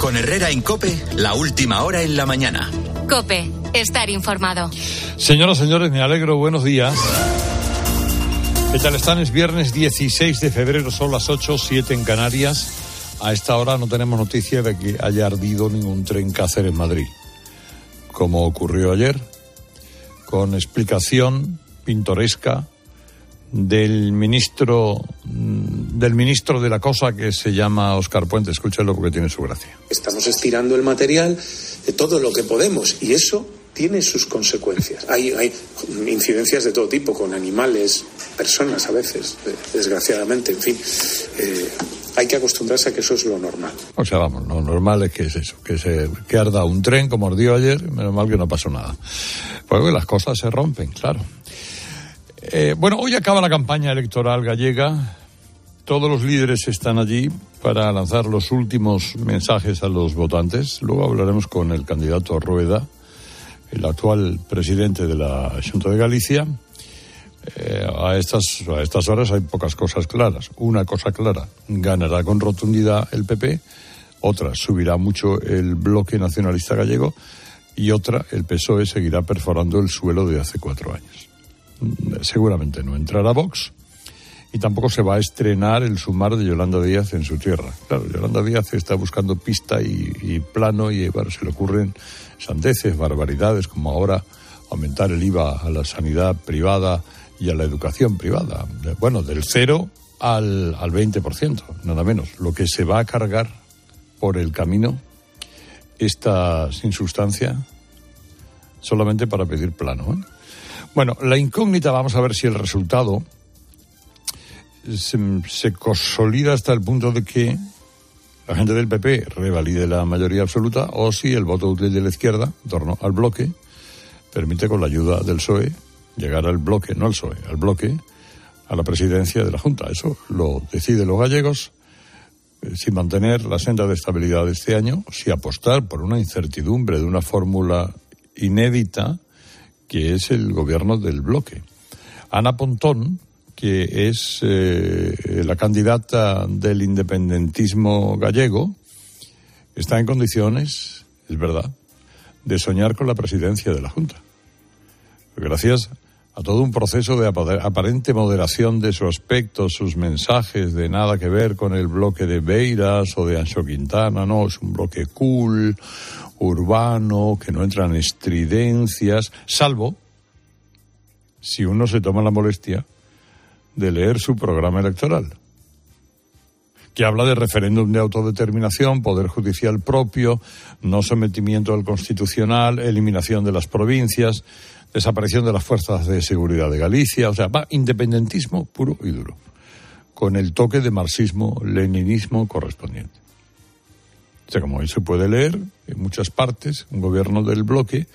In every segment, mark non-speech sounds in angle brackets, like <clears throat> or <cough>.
Con Herrera en Cope, la última hora en la mañana. Cope, estar informado. Señoras, señores, me alegro, buenos días. ¿Qué tal están? Es viernes 16 de febrero, son las 8, 7 en Canarias. A esta hora no tenemos noticia de que haya ardido ningún tren Cáceres en Madrid, como ocurrió ayer, con explicación pintoresca del ministro mm, del ministro de la cosa que se llama Oscar Puente. Escúchalo porque tiene su gracia. Estamos estirando el material de todo lo que podemos y eso tiene sus consecuencias. Hay, hay incidencias de todo tipo, con animales, personas a veces, eh, desgraciadamente, en fin. Eh, hay que acostumbrarse a que eso es lo normal. O sea, vamos, lo normal es que es eso, que se que arda un tren como ardió ayer, menos mal que no pasó nada. Porque las cosas se rompen, claro. Eh, bueno, hoy acaba la campaña electoral gallega. Todos los líderes están allí para lanzar los últimos mensajes a los votantes. Luego hablaremos con el candidato Rueda, el actual presidente de la Junta de Galicia. Eh, a, estas, a estas horas hay pocas cosas claras. Una cosa clara, ganará con rotundidad el PP. Otra, subirá mucho el bloque nacionalista gallego. Y otra, el PSOE seguirá perforando el suelo de hace cuatro años seguramente no entrará Vox y tampoco se va a estrenar el sumar de Yolanda Díaz en su tierra. Claro, Yolanda Díaz está buscando pista y, plano y bueno, se le ocurren sandeces, barbaridades, como ahora aumentar el IVA a la sanidad privada y a la educación privada. Bueno, del cero al, al 20%, nada menos. Lo que se va a cargar por el camino está sin sustancia solamente para pedir plano. ¿eh? Bueno, la incógnita, vamos a ver si el resultado se, consolida hasta el punto de que la gente del PP revalide la mayoría absoluta o si el voto útil de la izquierda, en torno al bloque, permite con la ayuda del PSOE llegar al bloque, no al PSOE, al bloque, a la presidencia de la Junta. Eso lo deciden los gallegos eh, si mantener la senda de estabilidad de este año, si apostar por una incertidumbre de una fórmula inédita que es el gobierno del bloque. Ana Pontón, que es eh, la candidata del independentismo gallego, está en condiciones, es verdad, de soñar con la presidencia de la Junta. Gracias a todo un proceso de aparente moderación de su aspecto, sus mensajes, de nada que ver con el bloque de Beiras o de Ancho Quintana, no, es un bloque cool, urbano, que no entran estridencias, salvo si uno se toma la molestia de leer su programa electoral, que habla de referéndum de autodeterminación, poder judicial propio, no sometimiento al constitucional, eliminación de las provincias, desaparición de las fuerzas de seguridad de Galicia, o sea, va independentismo puro y duro, con el toque de marxismo-leninismo correspondiente. Sea, como hoy se puede leer, en muchas partes, un gobierno del bloque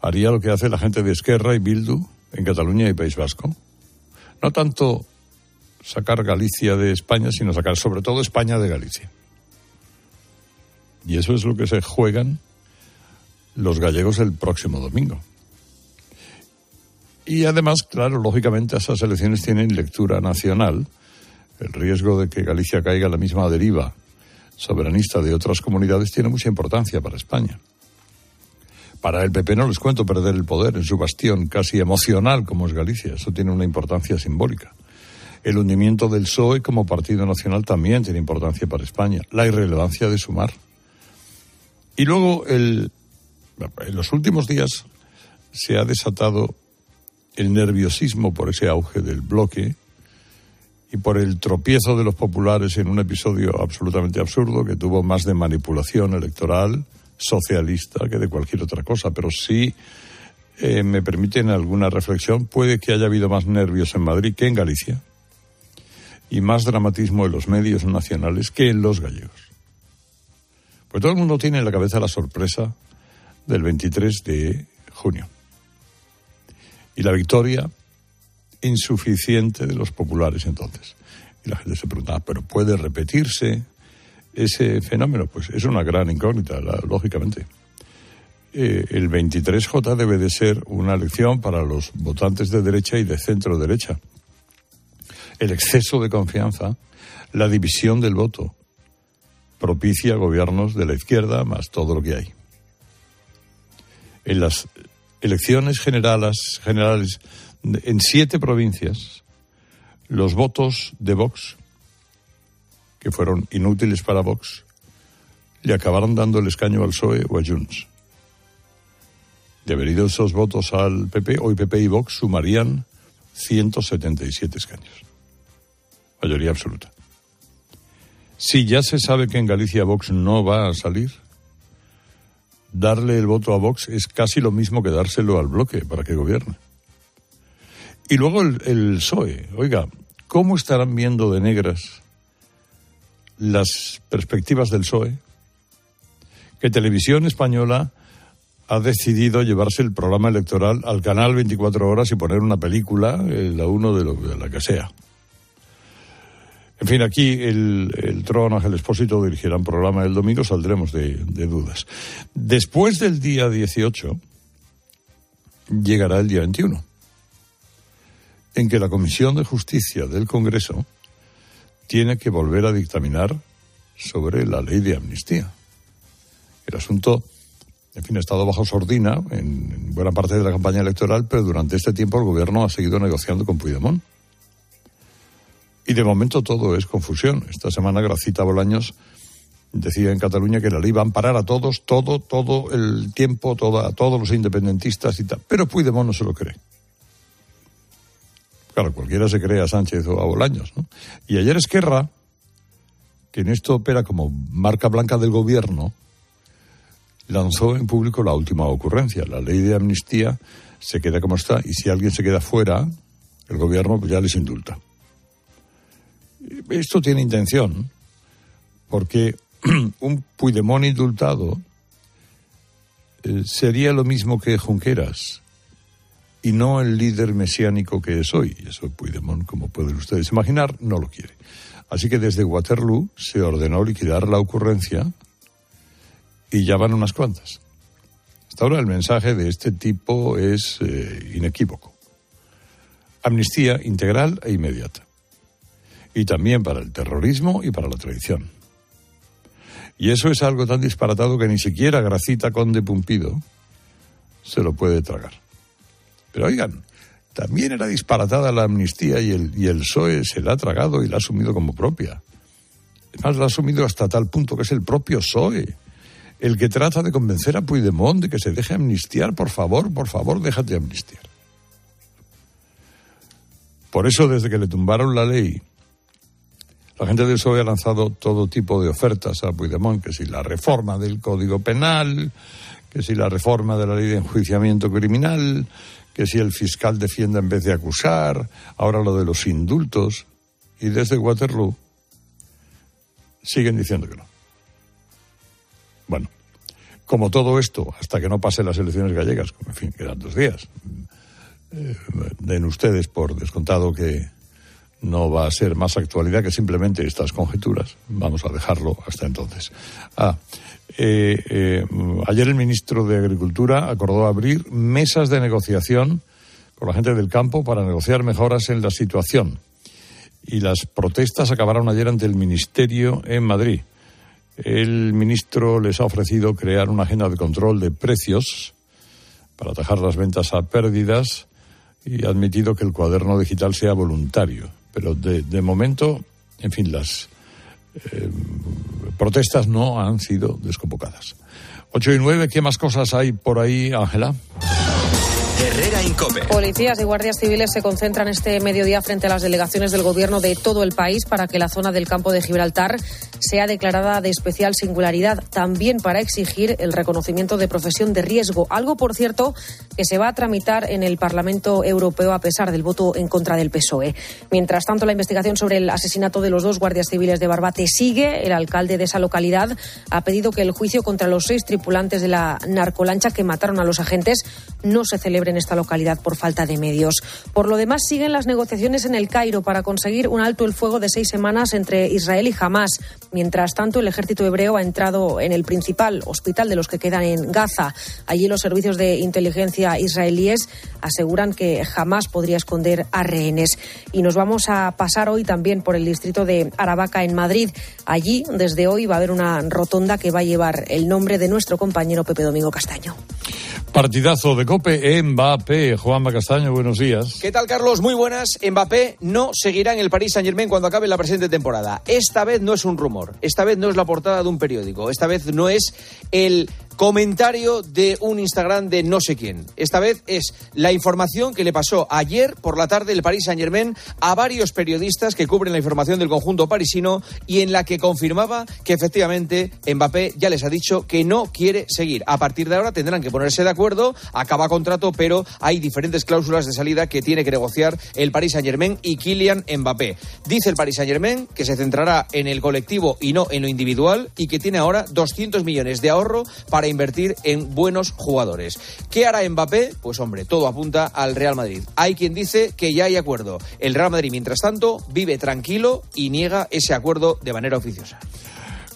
haría lo que hace la gente de Esquerra y Bildu en Cataluña y País Vasco. No tanto sacar Galicia de España, sino sacar sobre todo España de Galicia. Y eso es lo que se juegan los gallegos el próximo domingo. Y además, claro, lógicamente esas elecciones tienen lectura nacional. El riesgo de que Galicia caiga a la misma deriva soberanista de otras comunidades tiene mucha importancia para España. Para el PP no les cuento perder el poder en su bastión casi emocional como es Galicia. Eso tiene una importancia simbólica. El hundimiento del PSOE como partido nacional también tiene importancia para España. La irrelevancia de Sumar. Y luego, el, en los últimos días se ha desatado el nerviosismo por ese auge del bloque y por el tropiezo de los populares en un episodio absolutamente absurdo que tuvo más de manipulación electoral socialista que de cualquier otra cosa. Pero si eh, me permiten alguna reflexión, puede que haya habido más nervios en Madrid que en Galicia y más dramatismo en los medios nacionales que en los gallegos. Pues todo el mundo tiene en la cabeza la sorpresa del 23 de junio y la victoria insuficiente de los populares entonces. Y la gente se preguntaba, ¿pero puede repetirse ese fenómeno? Pues es una gran incógnita, lógicamente. Eh, el 23J debe de ser una elección para los votantes de derecha y de centro derecha. El exceso de confianza, la división del voto propicia gobiernos de la izquierda más todo lo que hay. En las elecciones generales, generales en siete provincias, los votos de Vox, que fueron inútiles para Vox, le acabaron dando el escaño al PSOE o a Junts. De haber ido esos votos al PP, hoy PP y Vox sumarían 177 escaños. Mayoría absoluta. Si ya se sabe que en Galicia Vox no va a salir, darle el voto a Vox es casi lo mismo que dárselo al bloque para que gobierne. Y luego el, el PSOE. Oiga, ¿cómo estarán viendo de negras las perspectivas del PSOE? Que Televisión Española ha decidido llevarse el programa electoral al canal 24 horas y poner una película, la uno de, lo, de la que sea. En fin, aquí el, el Tron Ángel Expósito dirigirá un programa el domingo, saldremos de, de dudas. Después del día 18 llegará el día 21, en que la Comisión de Justicia del Congreso tiene que volver a dictaminar sobre la ley de amnistía. El asunto, en fin, ha estado bajo sordina en, en buena parte de la campaña electoral, pero durante este tiempo el gobierno ha seguido negociando con Puigdemont. Y de momento todo es confusión. Esta semana Gracita Bolaños decía en Cataluña que la ley va a amparar a todos, todo, todo el tiempo, a todos los independentistas y tal. Pero Puigdemont no se lo cree. Claro, cualquiera se cree a Sánchez o a Bolaños. ¿no? Y ayer Esquerra, que en esto opera como marca blanca del gobierno, lanzó en público la última ocurrencia. La ley de amnistía se queda como está y si alguien se queda fuera, el gobierno ya les indulta. Esto tiene intención, porque <clears throat> un Puigdemont indultado eh, sería lo mismo que Junqueras y no el líder mesiánico que es hoy. Eso Puigdemont, como pueden ustedes imaginar, no lo quiere. Así que desde Waterloo se ordenó liquidar la ocurrencia y ya van unas cuantas. Hasta ahora el mensaje de este tipo es eh, inequívoco. Amnistía integral e inmediata. Y también para el terrorismo y para la traición. Y eso es algo tan disparatado que ni siquiera Gracita Conde Pumpido se lo puede tragar. Pero oigan, también era disparatada la amnistía y el, y el PSOE se la ha tragado y la ha asumido como propia. Además, la ha asumido hasta tal punto que es el propio PSOE el que trata de convencer a Puigdemont de que se deje amnistiar. Por favor, por favor, déjate amnistiar. Por eso, desde que le tumbaron la ley, la gente del PSOE ha lanzado todo tipo de ofertas a Puigdemont, que si la reforma del Código Penal, que si la reforma de la ley de enjuiciamiento criminal, que si el fiscal defienda en vez de acusar, ahora lo de los indultos, y desde Waterloo siguen diciendo que no. Bueno, como todo esto, hasta que no pasen las elecciones gallegas, en fin, quedan dos días, eh, den ustedes por descontado que no va a ser más actualidad que simplemente estas conjeturas. Vamos a dejarlo hasta entonces. Ah, eh, eh, ayer el ministro de Agricultura acordó abrir mesas de negociación con la gente del campo para negociar mejoras en la situación. Y las protestas acabaron ayer ante el Ministerio en Madrid. El ministro les ha ofrecido crear una agenda de control de precios para atajar las ventas a pérdidas y ha admitido que el cuaderno digital sea voluntario. Pero de, de momento, en fin, las eh, protestas no han sido desconvocadas. Ocho y nueve, ¿qué más cosas hay por ahí, Ángela? Herrera Incope. Policías y guardias civiles se concentran este mediodía frente a las delegaciones del gobierno de todo el país para que la zona del campo de Gibraltar sea declarada de especial singularidad, también para exigir el reconocimiento de profesión de riesgo, algo, por cierto, que se va a tramitar en el Parlamento Europeo a pesar del voto en contra del PSOE. Mientras tanto, la investigación sobre el asesinato de los dos guardias civiles de Barbate sigue. El alcalde de esa localidad ha pedido que el juicio contra los seis tripulantes de la narcolancha que mataron a los agentes no se celebre en esta localidad por falta de medios. Por lo demás, siguen las negociaciones en el Cairo para conseguir un alto el fuego de seis semanas entre Israel y Hamas. Mientras tanto, el ejército hebreo ha entrado en el principal hospital de los que quedan en Gaza. Allí los servicios de inteligencia israelíes aseguran que jamás podría esconder a rehenes. Y nos vamos a pasar hoy también por el distrito de Aravaca en Madrid. Allí, desde hoy, va a haber una rotonda que va a llevar el nombre de nuestro compañero Pepe Domingo Castaño. Partidazo de Cope, Mbappé. Juanma Castaño, buenos días. ¿Qué tal, Carlos? Muy buenas. Mbappé no seguirá en el Paris Saint-Germain cuando acabe la presente temporada. Esta vez no es un rumor, esta vez no es la portada de un periódico, esta vez no es el comentario de un Instagram de no sé quién. Esta vez es la información que le pasó ayer por la tarde el Paris Saint Germain a varios periodistas que cubren la información del conjunto parisino y en la que confirmaba que efectivamente Mbappé ya les ha dicho que no quiere seguir. A partir de ahora tendrán que ponerse de acuerdo, acaba contrato, pero hay diferentes cláusulas de salida que tiene que negociar el Paris Saint Germain y Kylian Mbappé. Dice el Paris Saint Germain que se centrará en el colectivo y no en lo individual y que tiene ahora 200 millones de ahorro para invertir en buenos jugadores. ¿Qué hará Mbappé? Pues hombre, todo apunta al Real Madrid. Hay quien dice que ya hay acuerdo. El Real Madrid, mientras tanto, vive tranquilo y niega ese acuerdo de manera oficiosa.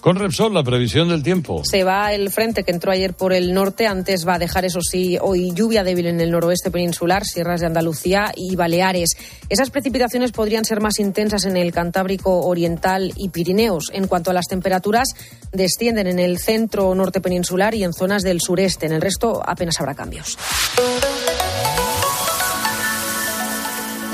Con Repsol, la previsión del tiempo. Se va el frente que entró ayer por el norte. Antes va a dejar, eso sí, hoy lluvia débil en el noroeste peninsular, sierras de Andalucía y Baleares. Esas precipitaciones podrían ser más intensas en el Cantábrico Oriental y Pirineos. En cuanto a las temperaturas, descienden en el centro norte peninsular y en zonas del sureste. En el resto apenas habrá cambios.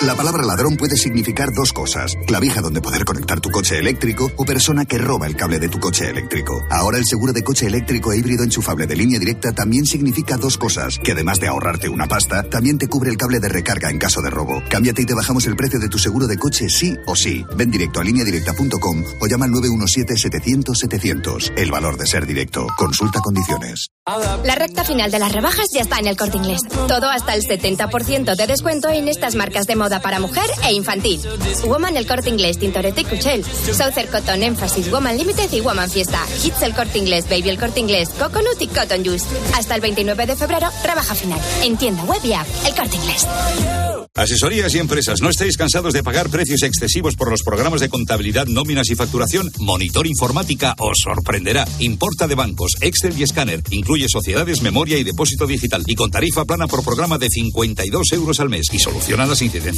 La palabra ladrón puede significar dos cosas. Clavija donde poder conectar tu coche eléctrico o persona que roba el cable de tu coche eléctrico. Ahora el seguro de coche eléctrico e híbrido enchufable de línea directa también significa dos cosas. Que además de ahorrarte una pasta, también te cubre el cable de recarga en caso de robo. Cámbiate y te bajamos el precio de tu seguro de coche sí o sí. Ven directo a lineadirecta.com o llama al 917-700-700. El valor de ser directo. Consulta condiciones. La recta final de las rebajas ya está en el corte inglés. Todo hasta el 70% de descuento en estas marcas de moda para mujer e infantil. Woman el corte inglés, Tintoretto y Cuchel. Southern Cotton, Emphasis, Woman Limited y Woman Fiesta. Hits el corte inglés, Baby el corte inglés, Coconut y Cotton Juice. Hasta el 29 de febrero, rebaja final. En tienda web y app, el corte inglés. Asesorías y empresas, ¿no estáis cansados de pagar precios excesivos por los programas de contabilidad, nóminas y facturación? Monitor Informática os sorprenderá. Importa de bancos, Excel y escáner. Incluye sociedades, memoria y depósito digital. Y con tarifa plana por programa de 52 euros al mes. Y soluciona las incidencias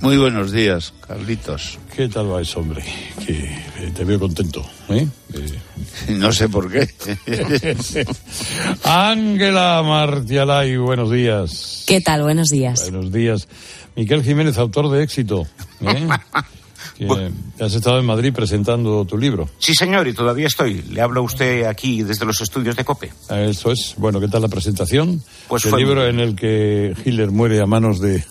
Muy buenos días, Carlitos. ¿Qué tal vais, hombre? Que eh, te veo contento, ¿eh? Eh, <laughs> No sé por qué. <laughs> Ángela Martialay, buenos días. ¿Qué tal? Buenos días. Buenos días. Miquel Jiménez, autor de Éxito. ¿eh? <laughs> que has estado en Madrid presentando tu libro. Sí, señor, y todavía estoy. Le hablo a usted aquí desde los estudios de COPE. Eso es. Bueno, ¿qué tal la presentación? Pues el fue libro en el que Hitler muere a manos de,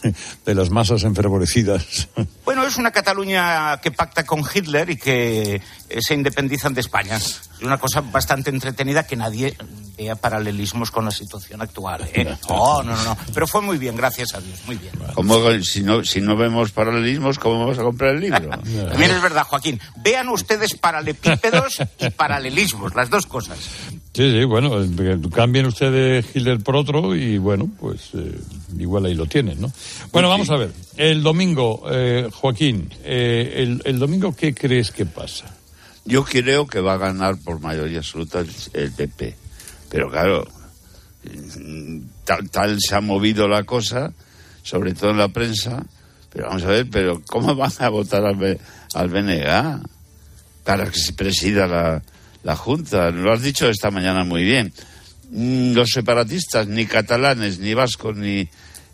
de las masas enfervorecidas. Bueno, es una Cataluña que pacta con Hitler y que se independizan de España. Es una cosa bastante entretenida que nadie vea paralelismos con la situación actual. ¿eh? <laughs> Oh, no, no, no. Pero fue muy bien, gracias a Dios, muy bien. ¿Cómo, si, no, si no vemos paralelismos, ¿cómo vamos a comprar el libro? <laughs> También es verdad, Joaquín. Vean ustedes paralepípedos y paralelismos, las dos cosas. Sí, sí, bueno, eh, cambien ustedes Hitler por otro y bueno, pues eh, igual ahí lo tienen, ¿no? Bueno, vamos a ver. El domingo, eh, Joaquín, eh, el, el domingo, ¿qué crees que pasa? Yo creo que va a ganar por mayoría absoluta el, el PP. Pero claro, mm, tal, tal se ha movido la cosa, sobre todo en la prensa. Pero vamos a ver, pero ¿cómo <laughs> van a votar al, al BNG? para que se presida la, la Junta. Lo has dicho esta mañana muy bien. Mm, Los separatistas, ni catalanes, ni vascos, ni,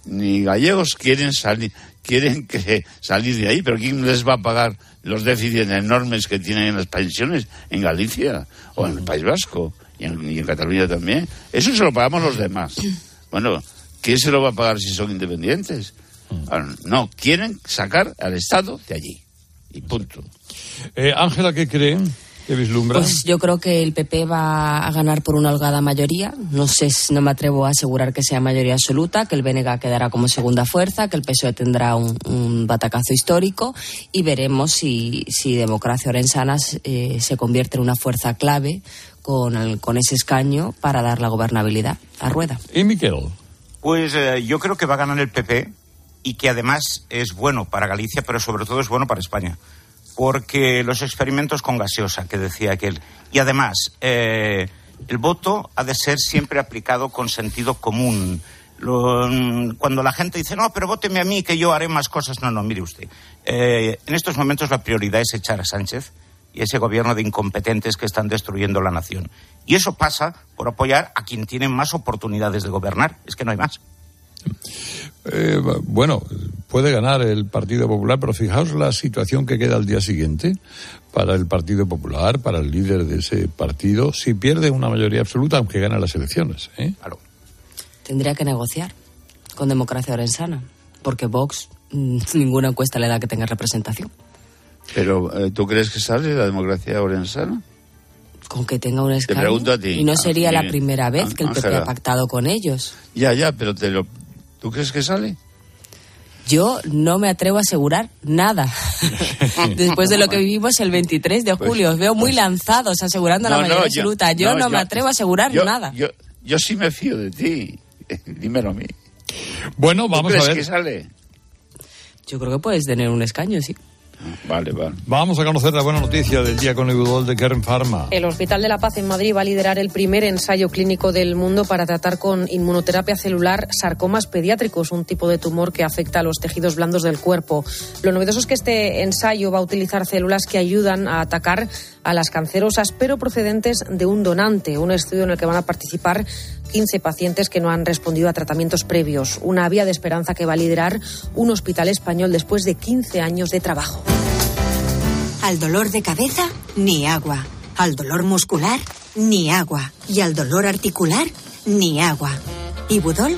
ni gallegos quieren salir, quieren que salir de ahí, pero ¿quién les va a pagar los déficits enormes que tienen en las pensiones en Galicia o en el País Vasco y en, y en Cataluña también? Eso se lo pagamos los demás. <clears throat> Bueno, ¿quién se lo va a pagar si son independientes? Ah, No, quieren sacar al Estado de allí. Y punto. Eh, Ángela, ¿qué cree? ¿Qué vislumbra? Pues yo creo que el PP va a ganar por una holgada mayoría. No sé, no me atrevo a asegurar que sea mayoría absoluta, que el BNG quedará como segunda fuerza, que el PSOE tendrá un, un batacazo histórico y veremos si, si Democracia Orensana eh, se convierte en una fuerza clave con, el- con ese escaño para dar la gobernabilidad a Rueda. ¿Y Miquel? Pues eh, yo creo que va a ganar el PP y que además es bueno para Galicia, pero sobre todo es bueno para España. Porque los experimentos con gaseosa, que decía aquel. Y además, eh, el voto ha de ser siempre aplicado con sentido común. Lo- mm, cuando la gente dice, no, pero vóteme a mí que yo haré más cosas. No, no, mire usted. Eh, en estos momentos la prioridad es echar a Sánchez y ese gobierno de incompetentes que están destruyendo la nación. Y eso pasa por apoyar a quien tiene más oportunidades de gobernar. Es que no hay más. Eh, bueno, puede ganar el Partido Popular, pero fijaos la situación que queda al día siguiente para el Partido Popular, para el líder de ese partido, si pierde una mayoría absoluta, aunque gana las elecciones. ¿eh? Tendría que negociar con Democracia Orensana, porque Vox mm, <laughs> ninguna encuesta le da que tenga representación. Pero, eh, ¿tú crees que sale la democracia orensana? Con que tenga un escaño. pregunto a ti, y no sería Ángel- la primera vez que el PP Ángela. ha pactado con ellos. Ya, ya, pero te lo... ¿Tú crees que sale? Yo no me atrevo a asegurar nada. <laughs> Después de lo que vivimos el 23 de julio, os veo muy lanzados asegurando la Pues, No, no, mayoría yo- absoluta. Yo no, no, me yo- atrevo a asegurar yo- nada. Yo, yo sí me fío de ti. <laughs> Dímelo a mí. Bueno, ¿Tú vamos a crees ver. que sale? Yo creo que puedes tener un escaño, sí. Vale, vale. Vamos a conocer la buena noticia del día con el Udol de Kern Pharma. El Hospital de la Paz en Madrid va a liderar el primer ensayo clínico del mundo para tratar con inmunoterapia celular sarcomas pediátricos, un tipo de tumor que afecta a los tejidos blandos del cuerpo. Lo novedoso es que este ensayo va a utilizar células que ayudan a atacar a las cancerosas, pero procedentes de un donante, un estudio en el que van a participar 15 pacientes que no han respondido a tratamientos previos. Una vía de esperanza que va a liderar un hospital español después de 15 años de trabajo. Al dolor de cabeza, ni agua. Al dolor muscular, ni agua. Y al dolor articular, ni agua. Ibudol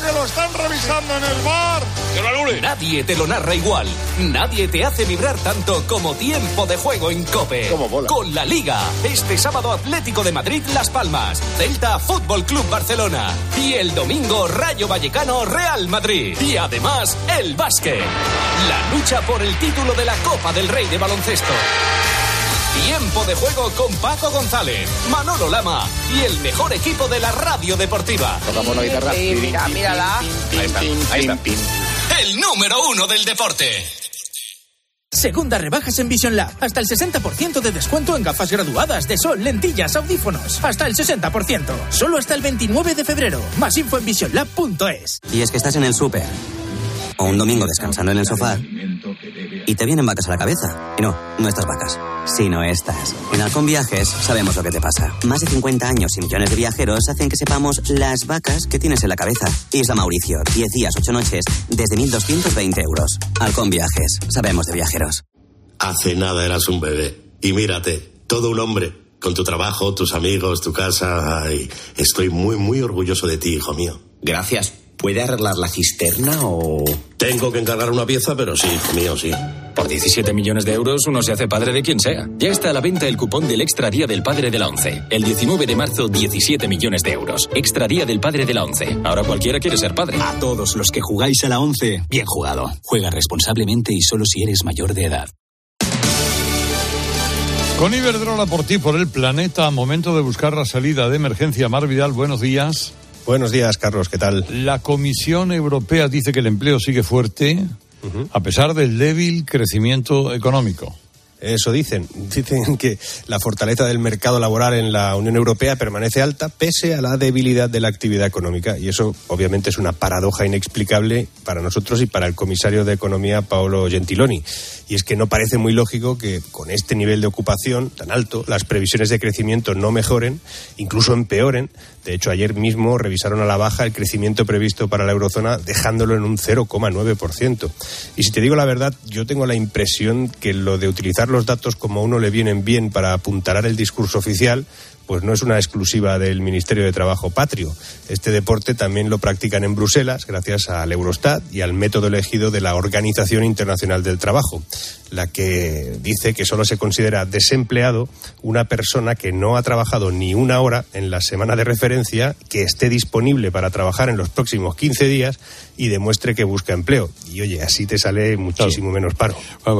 ¡Ojo que lo están revisando en el bar! Nadie te lo narra igual. Nadie te hace vibrar tanto como tiempo de juego en Cope. Con la Liga. Este sábado Atlético de Madrid Las Palmas. Celta Fútbol Club Barcelona. Y el domingo Rayo Vallecano Real Madrid. Y además el básquet. La lucha por el título de la Copa del Rey de Baloncesto. Tiempo de juego con Paco González, Manolo Lama y el mejor equipo de la radio deportiva. Tocamos la guitarra. mira, mírala. Ahí está, ahí está. El número uno del deporte. Segundas rebajas en Vision Lab. Hasta el 60% de descuento en gafas graduadas de sol, lentillas, audífonos. Hasta el 60%. Solo hasta el 29 de febrero. Más info en visionlab.es. Y es que estás en el súper. O un domingo descansando en el sofá. Y te vienen vacas a la cabeza. Y no, no estas vacas, sino estas. En Halcón Viajes sabemos lo que te pasa. Más de 50 años y millones de viajeros hacen que sepamos las vacas que tienes en la cabeza. Isla Mauricio, 10 días, 8 noches, desde 1.220 euros. Halcón Viajes, sabemos de viajeros. Hace nada eras un bebé. Y mírate, todo un hombre. Con tu trabajo, tus amigos, tu casa. Ay, estoy muy, muy orgulloso de ti, hijo mío. Gracias. ¿Puede arreglar la cisterna o...? Tengo que encargar una pieza, pero sí, hijo mío, sí. Por 17 millones de euros uno se hace padre de quien sea. Ya está a la venta el cupón del Extra Día del Padre de la ONCE. El 19 de marzo, 17 millones de euros. Extra Día del Padre de la ONCE. Ahora cualquiera quiere ser padre. A todos los que jugáis a la 11, bien jugado. Juega responsablemente y solo si eres mayor de edad. Con Iberdrola por ti, por el planeta, momento de buscar la salida de emergencia. Mar Vidal, buenos días. Buenos días, Carlos, ¿qué tal? La Comisión Europea dice que el empleo sigue fuerte, a pesar del débil crecimiento económico. Eso dicen. <laughs> Dicen que la fortaleza del mercado laboral en la Unión Europea permanece alta pese a la debilidad de la actividad económica. Y eso obviamente es una paradoja inexplicable para nosotros y para el comisario de Economía, Paolo Gentiloni. Y es que no parece muy lógico que con este nivel de ocupación tan alto las previsiones de crecimiento no mejoren, incluso empeoren. De hecho, ayer mismo revisaron a la baja el crecimiento previsto para la eurozona, dejándolo en un 0,9%. Y si te digo la verdad, yo tengo la impresión que lo de utilizar los datos como a uno le vienen bien para apuntalar el discurso oficial, pues no es una exclusiva del Ministerio de Trabajo patrio. Este deporte también lo practican en Bruselas gracias al Eurostat y al método elegido de la Organización Internacional del Trabajo, la que dice que solo se considera desempleado una persona que no ha trabajado ni una hora en la semana de referencia, que esté disponible para trabajar en los próximos 15 días y demuestre que busca empleo. Y oye, así te sale muchísimo menos paro.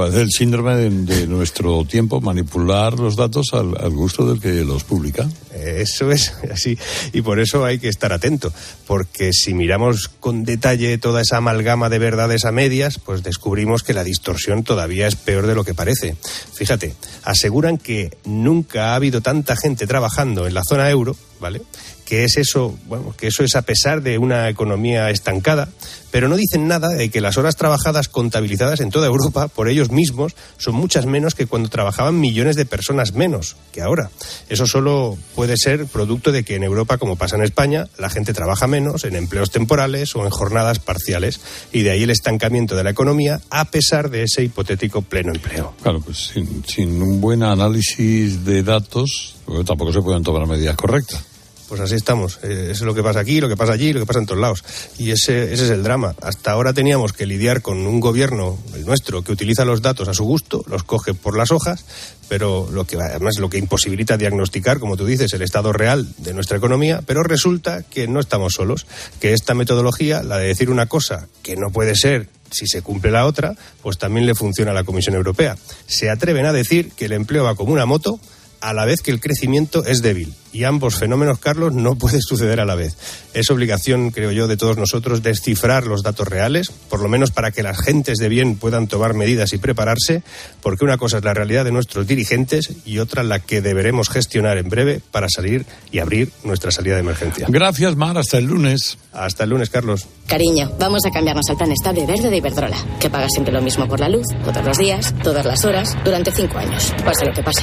es el síndrome de, de, nuestro tiempo, manipular los datos al, al gusto del que los publica. Eso es <laughs> así. Y por eso hay que estar atento. Porque si miramos con detalle toda esa amalgama de verdades a medias, pues descubrimos que la distorsión todavía es peor de lo que parece. Fíjate, aseguran que nunca ha habido tanta gente trabajando en la zona euro, ¿vale? Que es eso, bueno, que eso es a pesar de una economía estancada, pero no dicen nada de que las horas trabajadas contabilizadas en toda Europa por ellos mismos son muchas menos que cuando trabajaban millones de personas menos que ahora. Eso solo puede ser producto de que en Europa, como pasa en España, la gente trabaja menos en empleos temporales o en jornadas parciales y de ahí el estancamiento de la economía a pesar de ese hipotético pleno empleo. Claro, pues sin, sin un buen análisis de datos pues tampoco se pueden tomar medidas correctas pues así estamos. Eh, eso es lo que pasa aquí, lo que pasa allí, lo que pasa en todos lados. Y ese, ese es el drama. Hasta ahora teníamos que lidiar con un gobierno, el nuestro, que utiliza los datos a su gusto, los coge por las hojas, pero lo que además lo que imposibilita diagnosticar, como tú dices, el estado real de nuestra economía, pero resulta que no estamos solos, que esta metodología, la de decir una cosa que no puede ser si se cumple la otra, pues también le funciona a la Comisión Europea. Se atreven a decir que el empleo va como una moto, a la vez que el crecimiento es débil. Y ambos fenómenos, Carlos, no pueden <laughs> suceder a la vez. Es obligación, creo yo, de todos nosotros descifrar los datos reales, por lo menos para que las gentes de bien puedan tomar medidas y prepararse, porque una cosa es la realidad de nuestros dirigentes y otra la que deberemos gestionar en breve para salir y abrir nuestra salida de emergencia. Gracias, Mar. Hasta el lunes. Hasta el lunes, Carlos. Cariño, vamos a cambiarnos al plan estable verde de Iberdrola, que paga siempre lo mismo por la luz, todos los días, todas las horas, durante cinco años, pase lo que pase.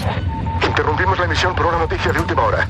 Interrumpimos la emisión por una noticia de última hora.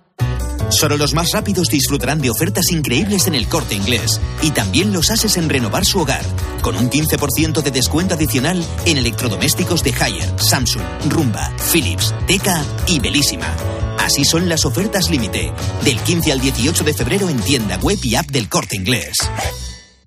Solo los más rápidos disfrutarán de ofertas increíbles en el corte inglés. Y también los haces en renovar su hogar. Con un 15% de descuento adicional en electrodomésticos de Haier, Samsung, Rumba, Philips, Teca y Belísima. Así son las ofertas límite. Del 15 al 18 de febrero en tienda web y app del corte inglés.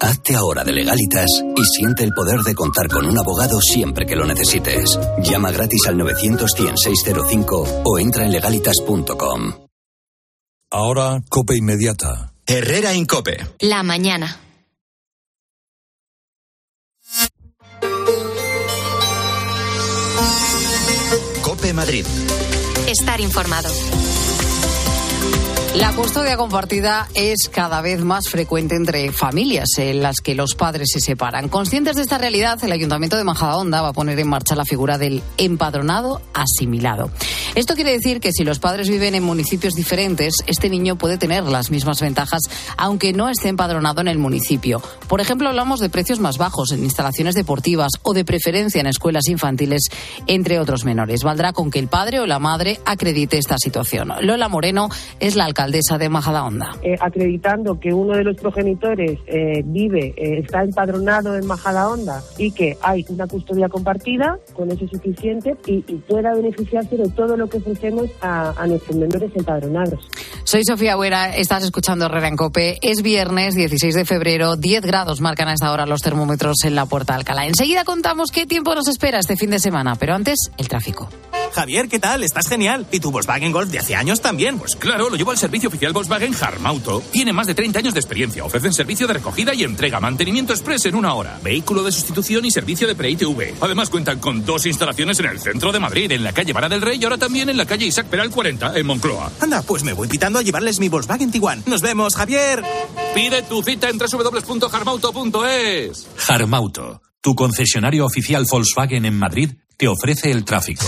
Hazte ahora de legalitas y siente el poder de contar con un abogado siempre que lo necesites. Llama gratis al 900 605 o entra en legalitas.com. Ahora, Cope Inmediata. Herrera Incope. La mañana. Cope Madrid. Estar informado. La custodia compartida es cada vez más frecuente entre familias en las que los padres se separan. Conscientes de esta realidad, el Ayuntamiento de Majadahonda va a poner en marcha la figura del empadronado asimilado. Esto quiere decir que si los padres viven en municipios diferentes, este niño puede tener las mismas ventajas aunque no esté empadronado en el municipio. Por ejemplo, hablamos de precios más bajos en instalaciones deportivas o de preferencia en escuelas infantiles, entre otros menores. Valdrá con que el padre o la madre acredite esta situación. Lola Moreno es la alcaldesa alcaldesa de Majadahonda. Eh, acreditando que uno de los progenitores eh, vive, eh, está empadronado en Majadahonda y que hay una custodia compartida, con eso es suficiente y, pueda beneficiarse de todo lo que ofrecemos a, a nuestros menores empadronados. Soy Sofía Buera, estás escuchando Herrera en Cope. Es viernes 16 de febrero, 10 grados marcan a esta hora los termómetros en la Puerta Alcalá. Enseguida contamos qué tiempo nos espera este fin de semana, pero antes el tráfico. Javier, ¿qué tal? Estás genial. ¿Y tu Volkswagen Golf de hace años también? Pues claro, lo llevo al servicio oficial Volkswagen Harmauto. Tiene más de 30 años de experiencia. Ofrecen servicio de recogida y entrega, mantenimiento express en una hora, vehículo de sustitución y servicio de pre-ITV. Además cuentan con dos instalaciones en el centro de Madrid, en la calle Vara del Rey y ahora también en la calle Isaac Peral 40, en Moncloa. Anda, pues me voy pitando a llevarles mi Volkswagen Tiguan. Nos vemos, Javier. Pide tu cita en www.harmauto.es. Harmauto, tu concesionario oficial Volkswagen en Madrid, te ofrece el tráfico.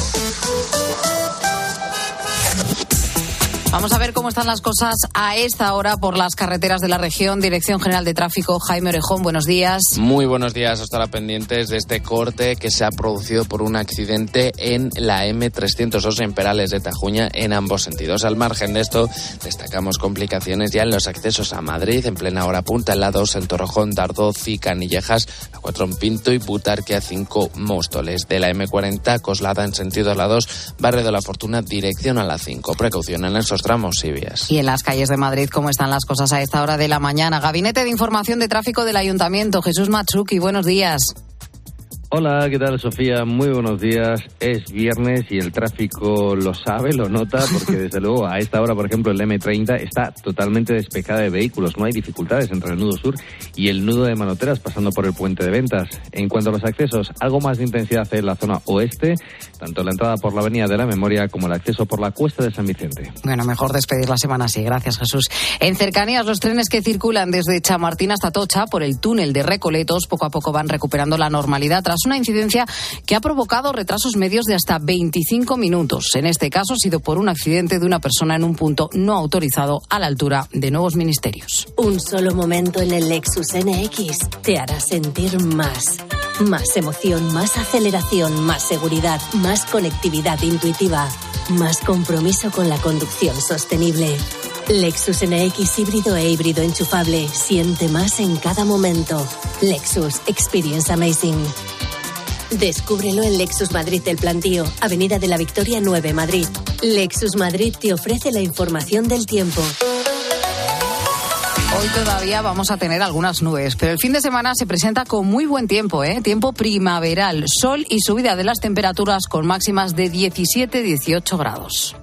Vamos a ver cómo están las cosas a esta hora por las carreteras de la región. Dirección General de Tráfico, Jaime Orejón, buenos días. Muy buenos días. Estará pendientes de este corte que se ha producido por un accidente en la M302 en Perales de Tajuña en ambos sentidos. Al margen de esto, destacamos complicaciones ya en los accesos a Madrid en plena hora punta, en la 2 en Torrejón, Dardoz y Canillejas, a 4 en Pinto y Butarque a 5 Móstoles. De la M40, Coslada en sentido a la 2, Barrio de la Fortuna, dirección a la 5. Precaución en esos y en las calles de Madrid, ¿cómo están las cosas a esta hora de la mañana? Gabinete de Información de Tráfico del Ayuntamiento, Jesús Matsuki, buenos días. Hola, ¿qué tal Sofía? Muy buenos días. Es viernes y el tráfico lo sabe, lo nota, porque <laughs> desde luego a esta hora, por ejemplo, el M30 está totalmente despejada de vehículos. No hay dificultades entre el nudo sur y el nudo de Manoteras pasando por el puente de ventas. En cuanto a los accesos, algo más de intensidad en la zona oeste, tanto la entrada por la Avenida de la Memoria como el acceso por la Cuesta de San Vicente. Bueno, mejor despedir la semana así. Gracias, Jesús. En cercanías, los trenes que circulan desde Chamartín hasta Tocha por el túnel de Recoletos poco a poco van recuperando la normalidad tras una incidencia que ha provocado retrasos medios de hasta 25 minutos. En este caso ha sido por un accidente de una persona en un punto no autorizado a la altura de nuevos ministerios. Un solo momento en el Lexus NX te hará sentir más. Más emoción, más aceleración, más seguridad, más conectividad intuitiva, más compromiso con la conducción sostenible. Lexus NX híbrido e híbrido enchufable. Siente más en cada momento. Lexus Experience Amazing. Descúbrelo en Lexus Madrid del Plantío, Avenida de la Victoria 9, Madrid. Lexus Madrid te ofrece la información del tiempo. Hoy todavía vamos a tener algunas nubes, pero el fin de semana se presenta con muy buen tiempo, ¿eh? tiempo primaveral, sol y subida de las temperaturas con máximas de 17-18 grados.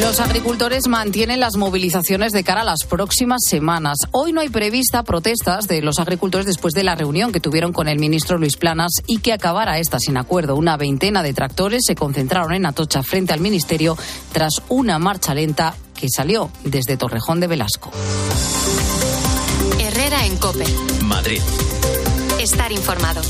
Los agricultores mantienen las movilizaciones de cara a las próximas semanas. Hoy no hay prevista protestas de los agricultores después de la reunión que tuvieron con el ministro Luis Planas y que acabara esta sin acuerdo. Una veintena de tractores se concentraron en Atocha frente al ministerio tras una marcha lenta que salió desde Torrejón de Velasco. Herrera en Cope. Madrid. Estar informado.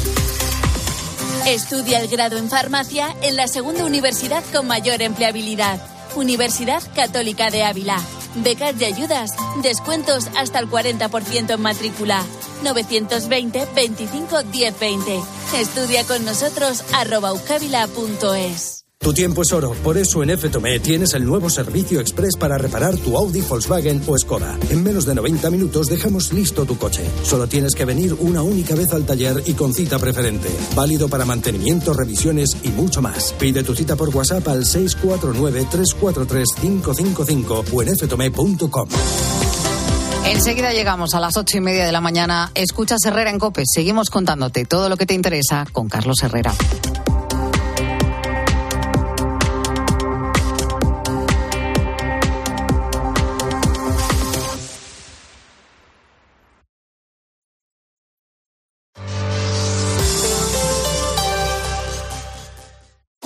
Estudia el grado en farmacia en la segunda universidad con mayor empleabilidad. Universidad Católica de Ávila. Becas de ayudas, descuentos hasta el 40% en matrícula. 920 25 1020. Estudia con nosotros arroba tu tiempo es oro, por eso en FTOME tienes el nuevo servicio express para reparar tu Audi, Volkswagen o Skoda. En menos de 90 minutos dejamos listo tu coche. Solo tienes que venir una única vez al taller y con cita preferente. Válido para mantenimiento, revisiones y mucho más. Pide tu cita por WhatsApp al 649-343-555 o en ftome.com. Enseguida llegamos a las ocho y media de la mañana. Escuchas Herrera en Cope. Seguimos contándote todo lo que te interesa con Carlos Herrera.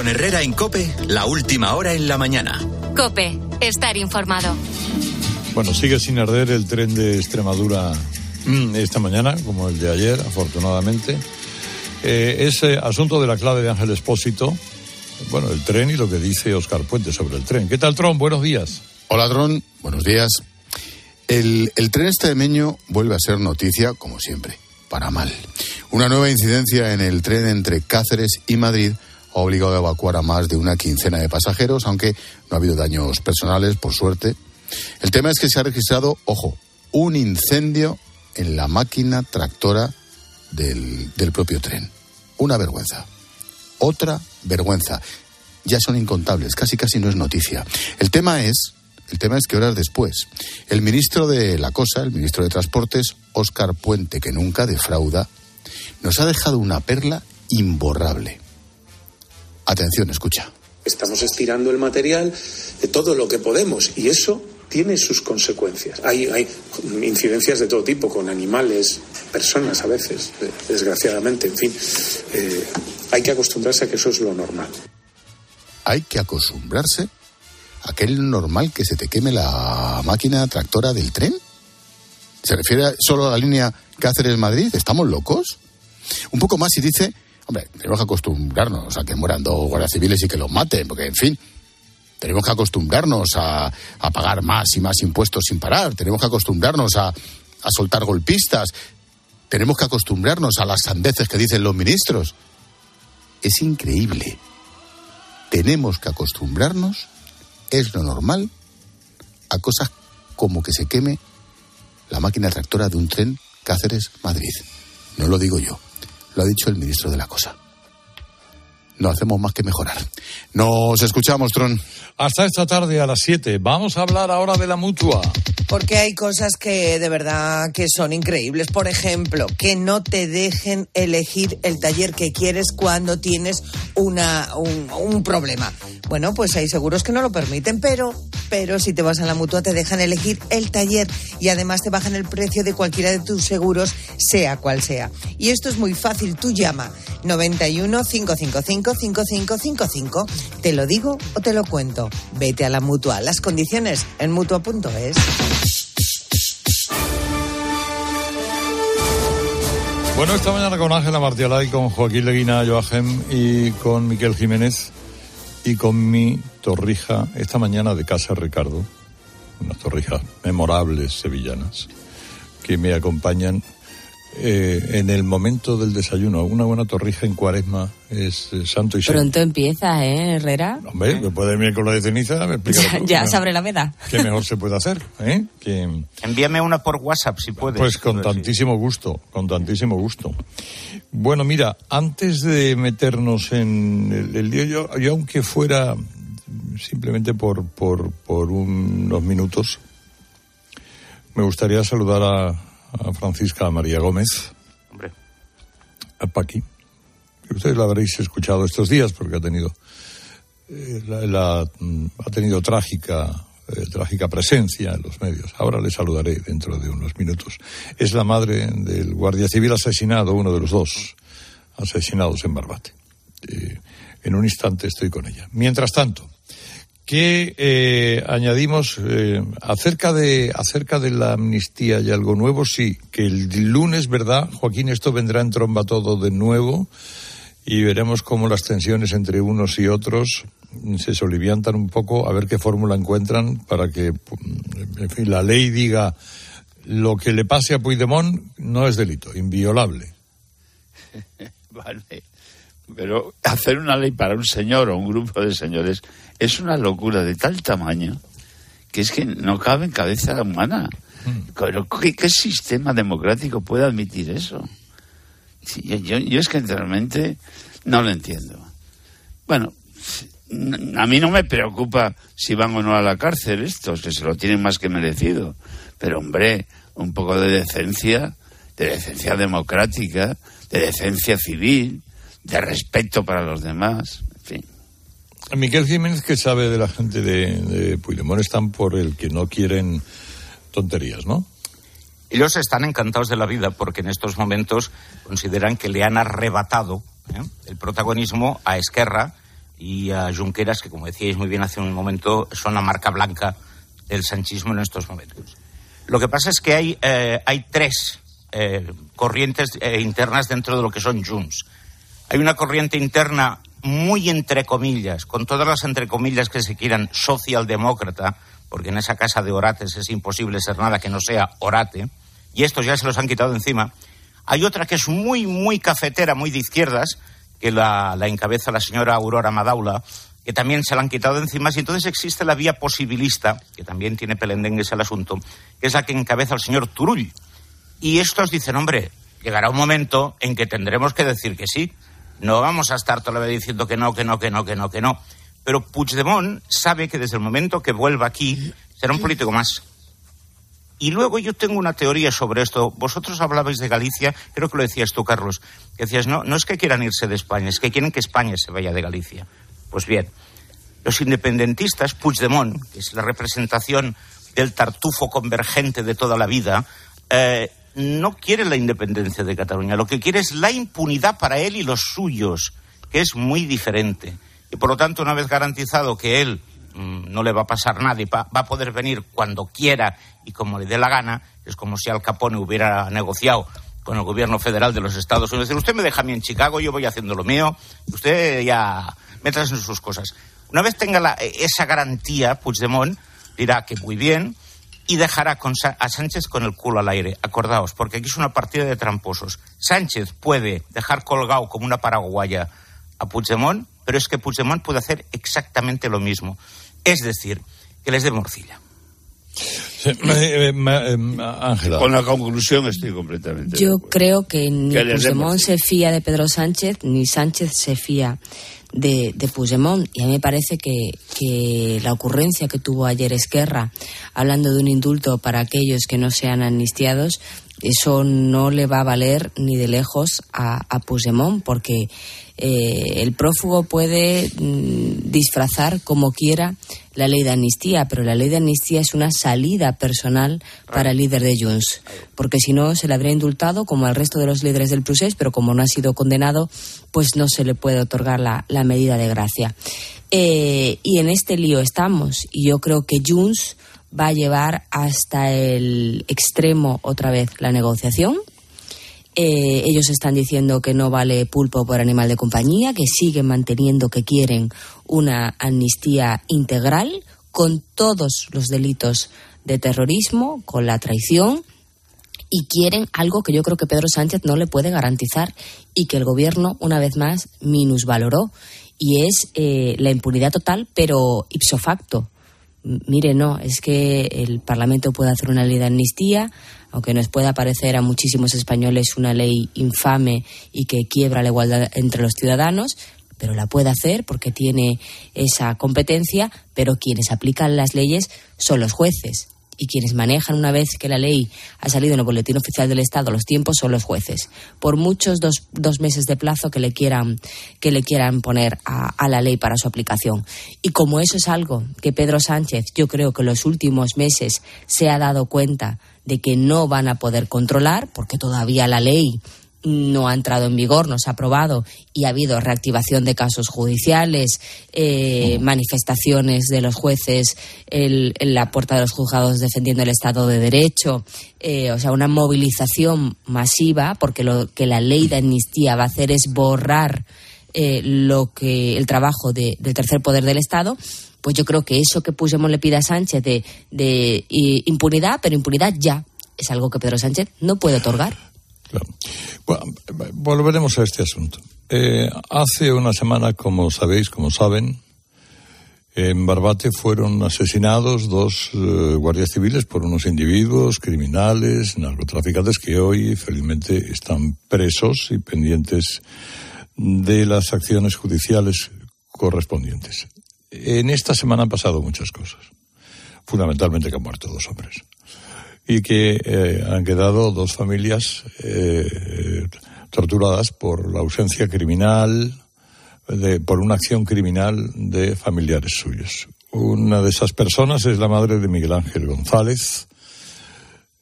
Con Herrera en Cope, la última hora en la mañana. Cope, estar informado. Bueno, sigue sin arder el tren de Extremadura mm, esta mañana, como el de ayer, afortunadamente. Eh, ese asunto de la clave de Ángel Espósito, bueno, el tren y lo que dice Oscar Puente sobre el tren. ¿Qué tal, Tron? Buenos días. Hola, Tron. Buenos días. El, el tren extremeño vuelve a ser noticia, como siempre, para mal. Una nueva incidencia en el tren entre Cáceres y Madrid ha obligado a evacuar a más de una quincena de pasajeros, aunque no ha habido daños personales, por suerte. El tema es que se ha registrado, ojo, un incendio en la máquina tractora del, del propio tren. Una vergüenza. Otra vergüenza. Ya son incontables, casi casi no es noticia. El tema es, el tema es que horas después, el ministro de la cosa, el ministro de Transportes, Óscar Puente, que nunca defrauda, nos ha dejado una perla imborrable. Atención, escucha. Estamos estirando el material de todo lo que podemos y eso tiene sus consecuencias. Hay, hay incidencias de todo tipo, con animales, personas a veces, desgraciadamente, en fin. Eh, hay que acostumbrarse a que eso es lo normal. Hay que acostumbrarse a que es normal que se te queme la máquina tractora del tren. ¿Se refiere solo a la línea Cáceres-Madrid? ¿Estamos locos? Un poco más y dice Hombre, tenemos que acostumbrarnos a que mueran dos guardias civiles y que los maten, porque, en fin, tenemos que acostumbrarnos a, pagar más y más impuestos sin parar, tenemos que acostumbrarnos a soltar golpistas, tenemos que acostumbrarnos a las sandeces que dicen los ministros. Es increíble. Tenemos que acostumbrarnos, es lo normal, a cosas como que se queme la máquina tractora de un tren Cáceres-Madrid. No lo digo yo lo ha dicho el ministro de la Cosa. No hacemos más que mejorar. Nos escuchamos, Tron. Hasta esta tarde a las 7. Vamos a hablar ahora de la mutua. Porque hay cosas que de verdad que son increíbles. Por ejemplo, que no te dejen elegir el taller que quieres cuando tienes una, un, un problema. Bueno, pues hay seguros que no lo permiten, pero, pero si te vas a la mutua te dejan elegir el taller y además te bajan el precio de cualquiera de tus seguros, sea cual sea. Y esto es muy fácil. Tú llama 91 555 5555. Te lo digo o te lo cuento. Vete a la mutua. Las condiciones en mutua.es. Bueno, esta mañana con Ángela Martialay, con Joaquín Leguina Joachim y con Miquel Jiménez y con mi torrija esta mañana de Casa Ricardo, unas torrijas memorables sevillanas que me acompañan eh, en el momento del desayuno. Una buena torrija en cuaresma es eh, santo y santo. Pronto empieza, ¿eh, Herrera? Hombre, después del miércoles de ceniza me explica. <laughs> Ya, ya se abre la veda. ¿Qué mejor se puede hacer? ¿eh? Que, Envíame una por WhatsApp si puedes. pues con tantísimo gusto, con tantísimo gusto. Bueno, mira, antes de meternos en el, el lío, yo, yo aunque fuera simplemente por, por, por unos minutos, me gustaría saludar a, a Francisca María Gómez. Hombre. A Paqui. Ustedes la habréis escuchado estos días porque ha tenido eh, la, la, mm, ha tenido trágica eh, trágica presencia en los medios. Ahora le saludaré dentro de unos minutos. Es la madre del guardia civil asesinado, uno de los dos asesinados en Barbate. Eh, en un instante estoy con ella. Mientras tanto, que eh, añadimos eh, acerca de acerca de la amnistía y algo nuevo. Sí que el lunes verdad Joaquín esto vendrá en tromba todo de nuevo y veremos cómo las tensiones entre unos y otros se soliviantan un poco a ver qué fórmula encuentran para que fin la ley diga lo que le pase a Puigdemont no es delito inviolable <laughs> Vale. Pero hacer una ley para un señor o un grupo de señores es una locura de tal tamaño que es que no cabe en cabeza humana. Pero ¿qué, qué sistema democrático puede admitir eso? Sí, yo, yo, yo es que realmente no lo entiendo. Bueno, a mí no me preocupa si van o no a la cárcel estos, que se lo tienen más que merecido. Pero, hombre, un poco de decencia, de decencia democrática, de decencia civil, de respeto para los demás, en fin. Miguel Jiménez, que sabe de la gente de, de Puigdemont, están por el que no quieren tonterías, ¿no? Ellos están encantados de la vida porque en estos momentos consideran que le han arrebatado ¿eh? el protagonismo a Esquerra y a Junqueras, que como decíais muy bien hace un momento, son la marca blanca del sanchismo en estos momentos. Lo que pasa es que hay, eh, hay tres eh, corrientes eh, internas dentro de lo que son Junts. Hay una corriente interna muy entre comillas, con todas las entre comillas que se quieran, socialdemócrata, porque en esa casa de orates es imposible ser nada que no sea orate, y estos ya se los han quitado encima. Hay otra que es muy, muy cafetera, muy de izquierdas, que la, encabeza la señora Aurora Madaula, que también se la han quitado encima. Y entonces existe la vía posibilista, que también tiene pelendengues el asunto, que es la que encabeza el señor Turull. Y estos dicen, hombre, llegará un momento en que tendremos que decir que sí. No vamos a estar toda la vida diciendo que no, que no, que no, que no, que no. Pero Puigdemont sabe que desde el momento que vuelva aquí será un político más. Y luego yo tengo una teoría sobre esto. Vosotros hablabais de Galicia, creo que lo decías tú, Carlos, que decías, no, no es que quieran irse de España, es que quieren que España se vaya de Galicia. Pues bien, los independentistas, Puigdemont, que es la representación del tartufo convergente de toda la vida, eh, no quiere la independencia de Cataluña. Lo que quiere es la impunidad para él y los suyos, que es muy diferente. Y por lo tanto, una vez garantizado que él mm, no le va a pasar nada y va, a poder venir cuando quiera y como le dé la gana, es como si Al Capone hubiera negociado con el gobierno federal de los Estados Unidos. Usted me deja a mí en Chicago, yo voy haciendo lo mío, usted ya metas en sus cosas. Una vez tenga la- esa garantía, Puigdemont dirá que muy bien y dejará con Sa- a Sánchez con el culo al aire. Acordaos, porque aquí es una partida de tramposos. Sánchez puede dejar colgado como una paraguaya a Puigdemont, pero es que Puigdemont puede hacer exactamente lo mismo. Es decir, que les dé morcilla. Eh, eh, eh, Ángela. Con la conclusión estoy completamente. Yo creo que ni Que Puigdemont se fía de Pedro Sánchez, ni Sánchez se fía de, de Puigdemont. Y a mí me parece que, que la ocurrencia que tuvo ayer Esquerra, hablando de un indulto para aquellos que no sean amnistiados, eso no le va a valer ni de lejos a, a Puigdemont, porque eh, el prófugo puede mm, disfrazar como quiera la ley de amnistía, pero la ley de amnistía es una salida personal para el líder de Junts, porque si no se le habría indultado como al resto de los líderes del procés, pero como no ha sido condenado, pues no se le puede otorgar la, la medida de gracia. Eh, y en este lío estamos, y yo creo que Junts va a llevar hasta el extremo otra vez la negociación. Eh, ellos están diciendo que no vale pulpo por animal de compañía, que siguen manteniendo que quieren una amnistía integral con todos los delitos de terrorismo, con la traición y quieren algo que yo creo que Pedro Sánchez no le puede garantizar y que el gobierno una vez más minusvaloró y es eh, la impunidad total pero ipso facto. Mire, no, es que el Parlamento puede hacer una ley de amnistía, aunque nos pueda parecer a muchísimos españoles una ley infame y que quiebra la igualdad entre los ciudadanos, pero la puede hacer porque tiene esa competencia, pero quienes aplican las leyes son los jueces. Y quienes manejan una vez que la ley ha salido en el Boletín Oficial del Estado los tiempos son los jueces. Por muchos dos, dos meses de plazo que le quieran, que le quieran poner a, a la ley para su aplicación. Y como eso es algo que Pedro Sánchez, yo creo que en los últimos meses se ha dado cuenta de que no van a poder controlar, porque todavía la ley no ha entrado en vigor, no se ha aprobado y ha habido reactivación de casos judiciales, eh, manifestaciones de los jueces el- en la puerta de los juzgados defendiendo el Estado de Derecho, eh, o sea, una movilización masiva, porque lo que la ley de amnistía va a hacer es borrar eh, lo que el trabajo de- del tercer poder del Estado. Pues yo creo que eso que Puigdemont le pide a Sánchez de, de i- impunidad, pero impunidad ya, es algo que Pedro Sánchez no puede otorgar. Bueno, volveremos a este asunto. Eh, hace una semana, como sabéis, como saben, En Barbate fueron asesinados dos eh, guardias civiles por unos individuos criminales, narcotraficantes que hoy felizmente están presos y pendientes de las acciones judiciales correspondientes. En esta semana han pasado muchas cosas. Fundamentalmente que han muerto dos hombres. Y que eh, han quedado dos familias eh, torturadas por la ausencia criminal, de, por una acción criminal de familiares suyos. Una de esas personas es la madre de Miguel Ángel González,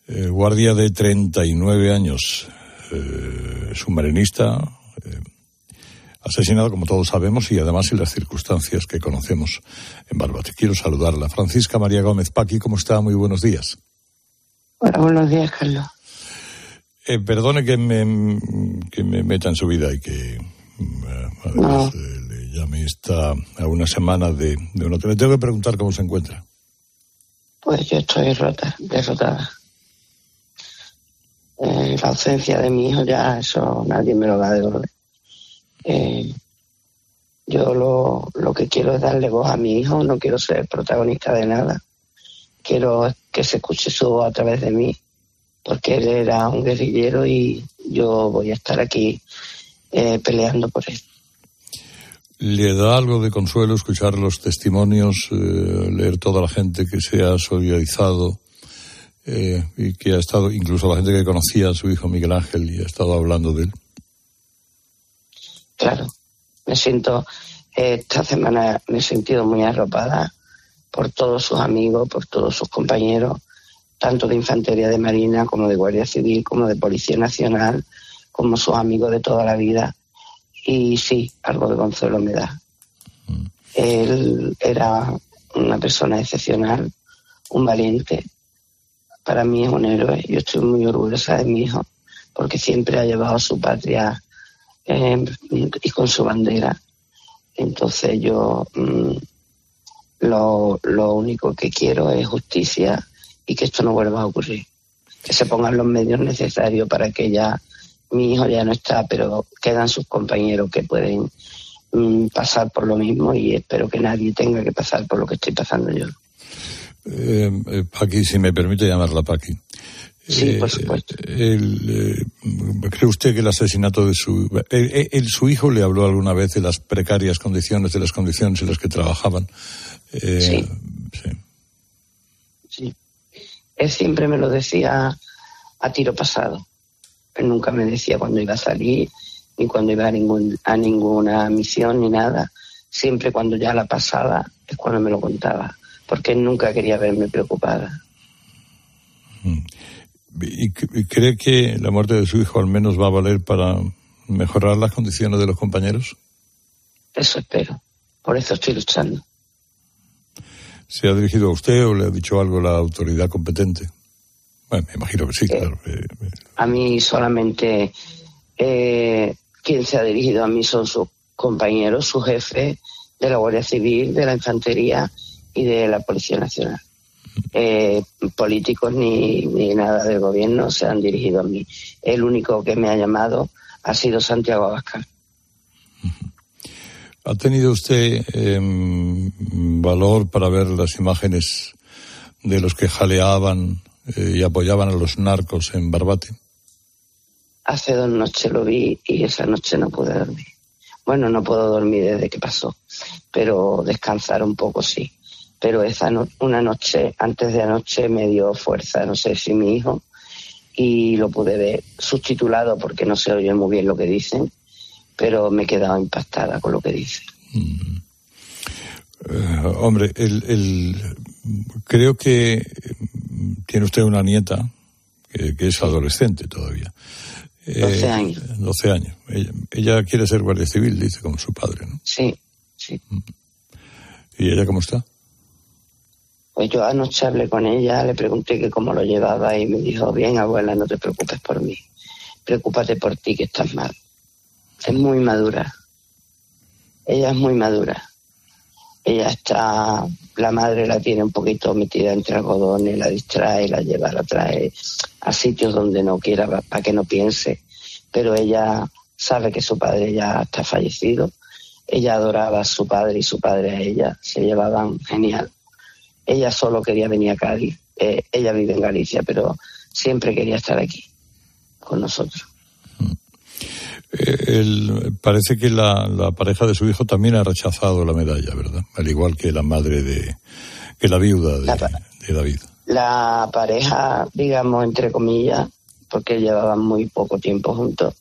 eh, guardia de 39 años, submarinista, asesinado, como todos sabemos, y además en las circunstancias que conocemos en Barbate. Quiero saludarla. Francisca María Gómez Paqui, ¿cómo está? Muy buenos días. Hola, buenos días, Carlos. Eh, perdone que me, que me meta en su vida y que eh, además eh, le llame esta a una semana de, de un hotel. Le tengo que preguntar cómo se encuentra. Pues yo estoy rota, derrotada. Eh, la ausencia de mi hijo ya, eso nadie me lo va a devolver. Eh, yo lo, lo que quiero es darle voz a mi hijo, no quiero ser protagonista de nada. Quiero que se escuche su voz a través de mí, porque él era un guerrillero y yo voy a estar aquí eh, peleando por él. ¿Le da algo de consuelo escuchar los testimonios, eh, leer toda la gente que se ha solidarizado eh, y que ha estado, incluso la gente que conocía a su hijo Miguel Ángel y ha estado hablando de él? Claro, me siento, esta semana me he sentido muy arropada por todos sus amigos, por todos sus compañeros, tanto de Infantería de Marina como de Guardia Civil, como de Policía Nacional, como sus amigos de toda la vida. Y sí, algo de consuelo me da. Él era una persona excepcional, un valiente. Para mí es un héroe. Yo estoy muy orgullosa de mi hijo, porque siempre ha llevado a su patria eh, y con su bandera. Entonces yo mm, lo, lo único que quiero es justicia y que esto no vuelva a ocurrir. Que se pongan los medios necesarios para que ya mi hijo ya no está, pero quedan sus compañeros que pueden mm, pasar por lo mismo y espero que nadie tenga que pasar por lo que estoy pasando yo. Eh, eh, Paqui, si me permite llamarla Paqui. Sí, Eh, por supuesto. el, eh, ¿Cree usted que el asesinato de su... el- el- el- ¿Su hijo le habló alguna vez de las precarias condiciones, de las condiciones en las que trabajaban? Eh, Sí. Él siempre me lo decía a tiro pasado. Él nunca me decía cuándo iba a salir, ni cuándo iba a, ningún, a ninguna misión, ni nada. Siempre cuando ya la pasaba es cuando me lo contaba, porque él nunca quería verme preocupada. ¿Y, y cree que la muerte de su hijo al menos va a valer para mejorar las condiciones de los compañeros? Eso espero. Por eso estoy luchando. ¿Se ha dirigido a usted o le ha dicho algo la autoridad competente? Bueno, me imagino que sí, claro. eh, A mí solamente eh, quien se ha dirigido a mí son sus compañeros, su jefe de la Guardia Civil, de la Infantería y de la Policía Nacional. Eh, políticos ni, ni nada del gobierno se han dirigido a mí. El único que me ha llamado ha sido Santiago Abascal. ¿Ha tenido usted em, valor para ver las imágenes de los que jaleaban eh, y apoyaban a los narcos en Barbate? Hace dos noches lo vi y esa noche no pude dormir. Bueno, no puedo dormir desde que pasó, pero descansar un poco sí. Pero esa no- una noche, antes de anoche, me dio fuerza, no sé si mi hijo, y lo pude ver subtitulado porque no se oye muy bien lo que dicen, pero me he quedado impactada con lo que dicen. Eh, hombre, el, el- creo que mm, tiene usted una nieta que, que es adolescente todavía. Eh, 12 años. 12 años. Ella, ella quiere ser guardia civil, dice, como su padre, ¿no? Sí, sí. ¿Y ella cómo está? Pues yo anoche hablé con ella, le pregunté que cómo lo llevaba y me dijo, bien abuela, no te preocupes por mí, preocúpate por ti que estás mal. Es muy madura. Ella es muy madura. Ella está, la madre la tiene un poquito metida entre algodones, la distrae, la lleva, la trae a sitios donde no quiera para que no piense. Pero ella sabe que su padre ya está fallecido. Ella adoraba a su padre y su padre a ella, se llevaban genial. Ella solo quería venir a Cádiz. Eh, ella vive en Galicia, pero siempre quería estar aquí con nosotros. Eh, parece que la, la, pareja de su hijo también ha rechazado la medalla, ¿verdad? Al igual que la madre de, que la viuda de, de David. La pareja, digamos, entre comillas, porque llevaban muy poco tiempo juntos,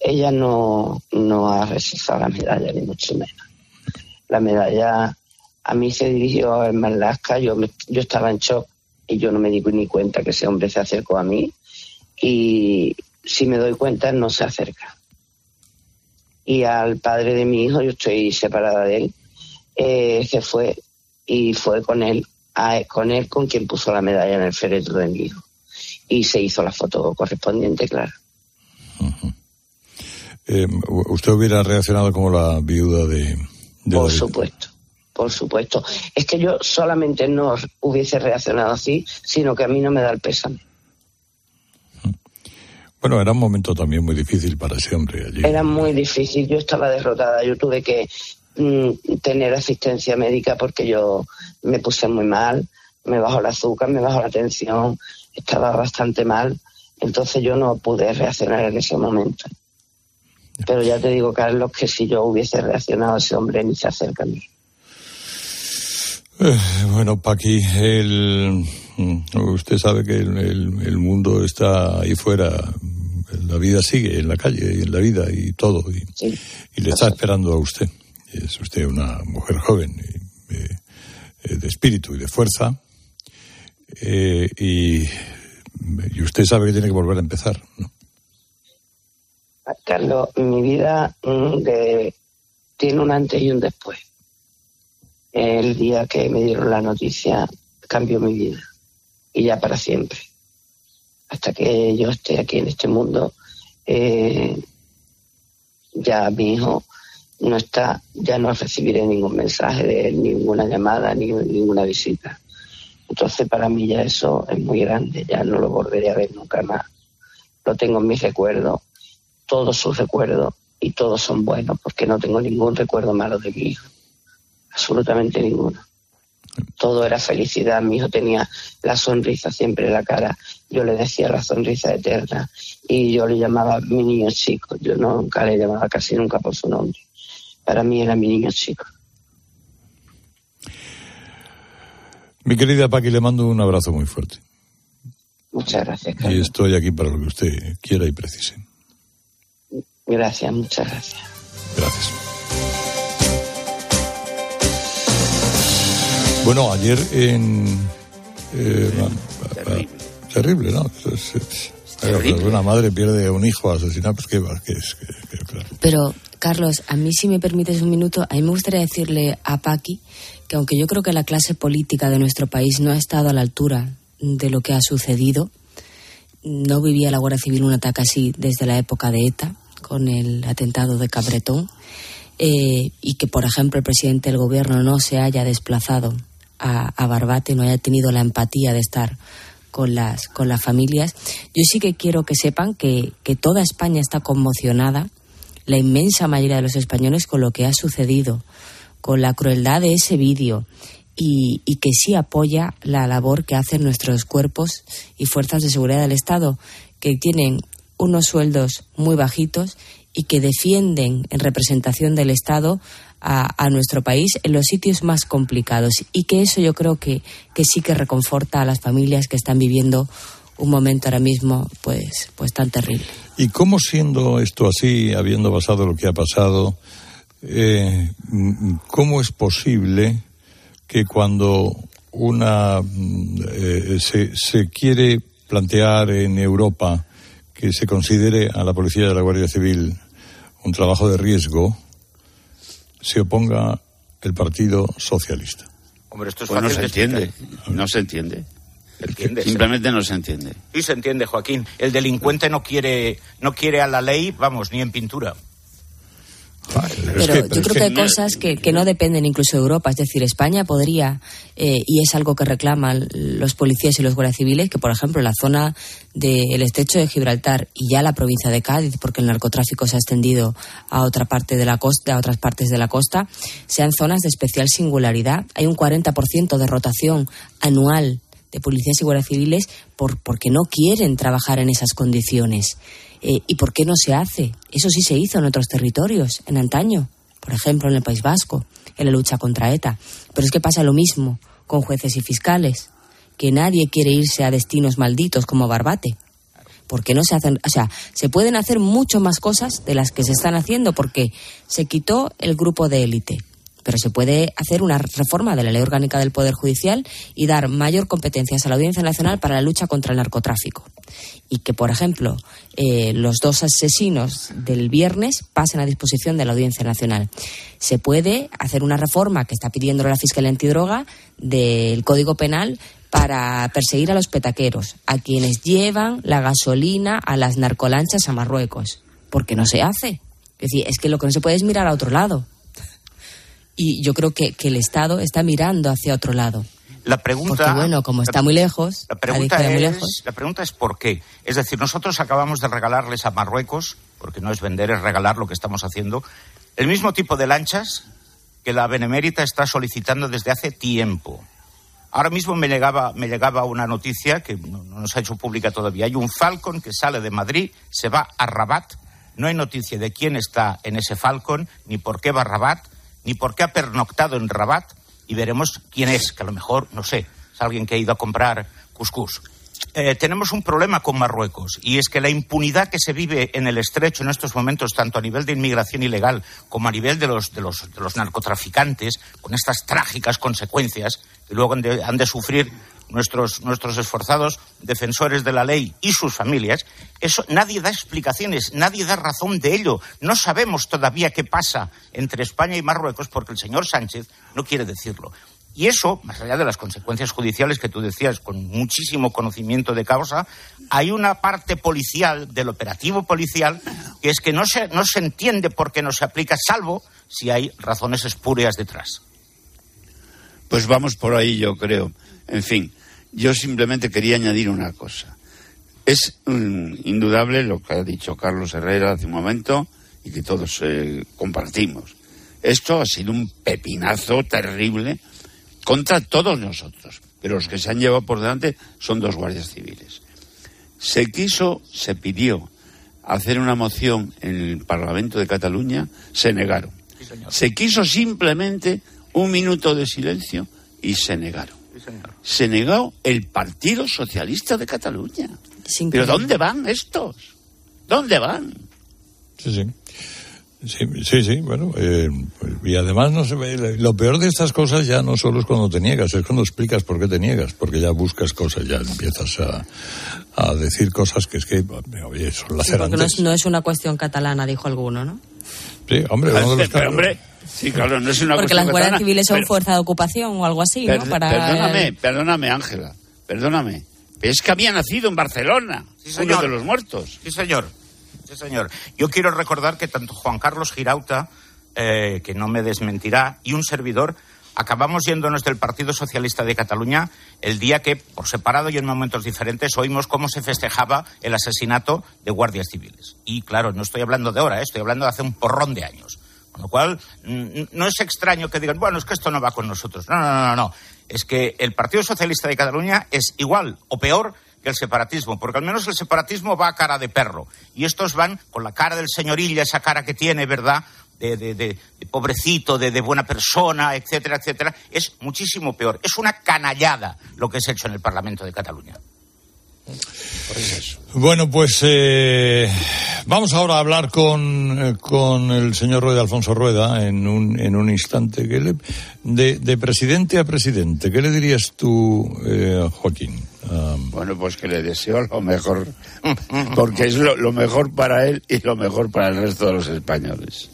ella no, no ha rechazado la medalla, ni mucho menos. La medalla a mí se dirigió a Marlaska, yo, yo estaba en shock y yo no me di ni cuenta que ese hombre se acercó a mí y si me doy cuenta no se acerca y al padre de mi hijo, yo estoy separada de él, eh, se fue y fue con él, a, con él con quien puso la medalla en el féretro de mi hijo. Y se hizo la foto correspondiente, claro. eh, ¿Usted hubiera reaccionado como la viuda de... de por supuesto, por supuesto. Es que yo solamente no hubiese reaccionado así, sino que a mí no me da el pésame. Bueno, era un momento también muy difícil para ese hombre allí. Era muy difícil, yo estaba derrotada, yo tuve que mm, tener asistencia médica porque yo me puse muy mal, me bajó el azúcar, me bajó la tensión, estaba bastante mal, entonces yo no pude reaccionar en ese momento. Pero ya te digo, Carlos, que si yo hubiese reaccionado, ese hombre ni se acerca a mí. Eh, bueno, Paqui, el, usted sabe que el, el, el, mundo está ahí fuera, la vida sigue en la calle y en la vida y todo, y, sí, y le está esperando a usted. Es usted una mujer joven, eh, de espíritu y de fuerza, eh, y, y, usted sabe que tiene que volver a empezar, ¿no? Carlos, mi vida de, tiene un antes y un después el día que me dieron la noticia cambió mi vida y ya para siempre. Hasta que yo esté aquí en este mundo, eh, ya mi hijo no está, ya no recibiré ningún mensaje de él, ninguna llamada, ni ninguna visita. Entonces para mí ya eso es muy grande, ya no lo volveré a ver nunca más. Lo tengo en mis recuerdos, todos sus recuerdos, y todos son buenos, porque no tengo ningún recuerdo malo de mi hijo absolutamente ninguno. Todo era felicidad. Mi hijo tenía la sonrisa siempre en la cara. Yo le decía la sonrisa eterna y yo le llamaba mi niño chico. Yo nunca le llamaba casi nunca por su nombre. Para mí era mi niño chico. Mi querida Paqui, le mando un abrazo muy fuerte. Muchas gracias. Carlos. Y estoy aquí para lo que usted quiera y precise. Gracias, muchas gracias. Gracias. Bueno, ayer en... Eh, terrible. terrible, ¿no? Es, es, terrible. Una madre pierde a un hijo asesinado, pues qué que es. Que, que, claro. Pero, Carlos, a mí si me permites un minuto, a mí me gustaría decirle a Paqui que aunque yo creo que la clase política de nuestro país no ha estado a la altura de lo que ha sucedido, no vivía la Guardia Civil un ataque así desde la época de ETA, con el atentado de Cabretón, eh, y que, por ejemplo, el presidente del gobierno no se haya desplazado a, Barbate, no haya tenido la empatía de estar con las, con las familias. Yo sí que quiero que sepan que, que toda España está conmocionada, la inmensa mayoría de los españoles, con lo que ha sucedido, con la crueldad de ese vídeo. Y, y, que sí apoya la labor que hacen nuestros cuerpos y fuerzas de seguridad del Estado, que tienen unos sueldos muy bajitos y que defienden en representación del Estado a, nuestro país en los sitios más complicados y que eso yo creo que, que sí que reconforta a las familias que están viviendo un momento ahora mismo pues, pues tan terrible. ¿Y cómo siendo esto así, habiendo pasado lo que ha pasado, eh, cómo es posible que cuando una eh, se, se quiere plantear en Europa que se considere a la policía de la Guardia Civil un trabajo de riesgo, se oponga el Partido Socialista. Hombre, esto es pues no se de entiende, no se entiende. ¿Entiendes? Simplemente no se entiende. Sí se entiende, Joaquín. El delincuente no quiere, no quiere a la ley, vamos, ni en pintura. Pero yo creo que hay cosas que, que, no dependen incluso de Europa. Es decir, España podría, eh, y es algo que reclaman los policías y los guardias civiles, que por ejemplo la zona del estrecho de Gibraltar y ya la provincia de Cádiz, porque el narcotráfico se ha extendido a otra parte de la costa, a otras partes de la costa, sean zonas de especial singularidad. Hay un 40% de rotación anual de policías y guardias civiles por, porque no quieren trabajar en esas condiciones. Eh, ¿Y por qué no se hace? Eso sí se hizo en otros territorios, en antaño, por ejemplo en el País Vasco, en la lucha contra ETA. Pero es que pasa lo mismo con jueces y fiscales, que nadie quiere irse a destinos malditos como Barbate. ¿Por qué no se hacen? O sea, se pueden hacer mucho más cosas de las que se están haciendo porque se quitó el grupo de élite pero se puede hacer una reforma de la ley orgánica del Poder Judicial y dar mayor competencias a la Audiencia Nacional para la lucha contra el narcotráfico. Y que, por ejemplo, eh, los dos asesinos del viernes pasen a disposición de la Audiencia Nacional. Se puede hacer una reforma que está pidiendo la Fiscalía Antidroga del Código Penal para perseguir a los petaqueros, a quienes llevan la gasolina a las narcolanchas a Marruecos. Porque no se hace. Es decir, es que lo que no se puede es mirar a otro lado y yo creo que, que el Estado está mirando hacia otro lado. La pregunta, Porque, bueno, como está muy lejos, la pregunta, es, muy lejos. la pregunta es por qué. Es decir, nosotros acabamos de regalarles a Marruecos, porque no es vender, es regalar lo que estamos haciendo, el mismo tipo de lanchas que la Benemérita está solicitando desde hace tiempo. Ahora mismo me llegaba, me llegaba una noticia que no, no nos ha hecho pública todavía. Hay un Falcon que sale de Madrid, se va a Rabat. No hay noticia de quién está en ese Falcon, ni por qué va a Rabat ni por qué ha pernoctado en Rabat y veremos quién es, que a lo mejor, no sé, es alguien que ha ido a comprar cuscús. Eh, tenemos un problema con Marruecos y es que la impunidad que se vive en el estrecho en estos momentos, tanto a nivel de inmigración ilegal como a nivel de los, narcotraficantes, con estas trágicas consecuencias que luego han de sufrir nuestros, nuestros esforzados defensores de la ley y sus familias, eso nadie da explicaciones, nadie da razón de ello. No sabemos todavía qué pasa entre España y Marruecos porque el señor Sánchez no quiere decirlo. Y eso, más allá de las consecuencias judiciales que tú decías, con muchísimo conocimiento de causa, hay una parte policial, del operativo policial, que es que no se, no se entiende por qué no se aplica, salvo si hay razones espurias detrás. Pues vamos por ahí, yo creo. En fin, yo simplemente quería añadir una cosa. Es um, indudable lo que ha dicho Carlos Herrera hace un momento y que todos eh, compartimos. Esto ha sido un pepinazo terrible contra todos nosotros, pero los que se han llevado por delante son dos guardias civiles. Se quiso, se pidió hacer una moción en el Parlamento de Cataluña, se negaron. Sí, se quiso simplemente un minuto de silencio y se negaron. Se negó el Partido Socialista de Cataluña. ¿Pero dónde van estos? ¿Dónde van? Sí, sí. Sí, sí, sí, bueno, eh, y además no se ve, lo peor de estas cosas ya no solo es cuando te niegas, es cuando explicas por qué te niegas, porque ya buscas cosas, ya empiezas a, a decir cosas que es que, oye, son Sí, lacerantes. porque no es, no es una cuestión catalana, dijo alguno, ¿no? Sí, hombre, uno de los Pero, hombre, sí, claro, no es una Porque las guardias civiles son pero- fuerza de ocupación o algo así, ¿no? Para... Perdóname, perdóname, Ángela, perdóname. Es que había nacido en Barcelona, Sí, uno señor. de los muertos. Sí, señor. Sí, señor. Yo quiero recordar que tanto Juan Carlos Girauta, eh, que no me desmentirá, y un servidor acabamos yéndonos del Partido Socialista de Cataluña el día que, por separado y en momentos diferentes, oímos cómo se festejaba el asesinato de guardias civiles. Y claro, no estoy hablando de ahora, eh, estoy hablando de hace un porrón de años. Con lo cual, no es extraño que digan, bueno, es que esto no va con nosotros. No, no, no, no. Es que el Partido Socialista de Cataluña es igual o peor que el separatismo, porque al menos el separatismo va a cara de perro. Y estos van con la cara del señorilla, esa cara que tiene, ¿verdad? De, de- de- pobrecito, de, de buena persona, etcétera, etcétera. Es muchísimo peor. Es una canallada lo que se ha hecho en el Parlamento de Cataluña. Bueno, pues eh, vamos ahora a hablar con, eh, con el señor Rueda, Alfonso Rueda, en un, en un instante. ¿Qué le- de, de presidente a presidente, ¿qué le dirías tú, eh, Joaquín? Ah, Bueno, pues que le deseo lo mejor, porque es lo, lo mejor para él y lo mejor para el resto de los españoles.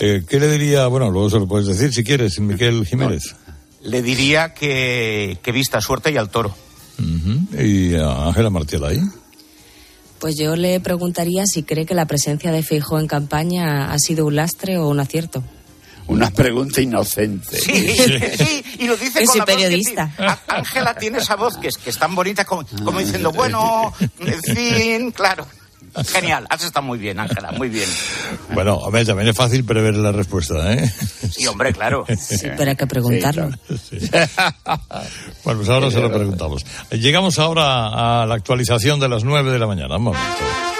eh, ¿Qué le diría, bueno, luego se lo puedes decir si quieres, Miquel Jiménez? Le diría que, que vista suerte y al toro. Ujú. Y a Ángela Martial ahí. Pues yo le preguntaría si cree que la presencia de Feijóo en campaña ha sido un lastre o un acierto. Una pregunta inocente. Sí, sí, y lo dice con la periodista. Ángela tiene esa voz que es, que es tan bonita como, como diciendo, bueno, en fin, claro. <laughs> Genial, has estado muy bien, Ángela, muy bien. Bueno, a ver, también es fácil prever la respuesta, ¿eh? Sí, hombre, claro. Sí, pero hay que preguntarlo. <laughs> Bueno, pues ahora se lo preguntamos. Llegamos ahora a la actualización de las 9 de la mañana. Un momento.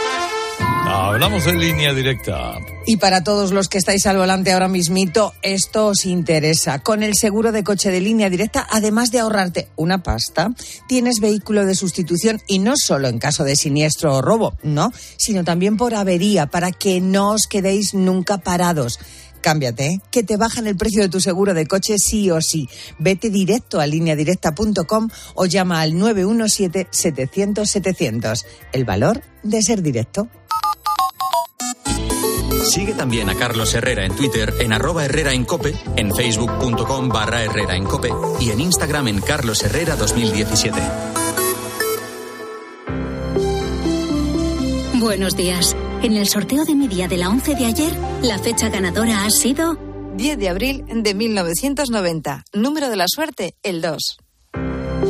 Hablamos de línea directa. Y para todos los que estáis al volante ahora mismito, esto os interesa. Con el seguro de coche de línea directa, además de ahorrarte una pasta, tienes vehículo de sustitución y no solo en caso de siniestro o robo, no, sino también por avería, para que no os quedéis nunca parados. Cámbiate, ¿eh? que te bajan el precio de tu seguro de coche sí o sí. Vete directo a lineadirecta.com o llama al 917-700-700. El valor de ser directo. Sigue también a Carlos Herrera en Twitter en arroba Herrera en Cope, en facebook.com barra Herrera en Cope y en Instagram en Carlos Herrera 2017. Buenos días. En el sorteo de mi día de la 11 de ayer, la fecha ganadora ha sido 10 de abril de 1990. Número de la suerte, el 2.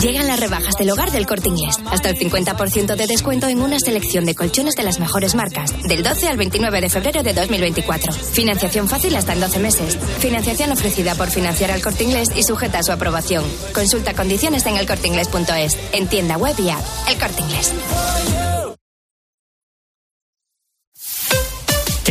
Llegan las rebajas del hogar del corte inglés. Hasta el 50% de descuento en una selección de colchones de las mejores marcas. Del 12 al 29 de febrero de 2024. Financiación fácil hasta en 12 meses. Financiación ofrecida por financiar al corte inglés y sujeta a su aprobación. Consulta condiciones en elcorteinglés.es. En tienda web y app. El corte inglés.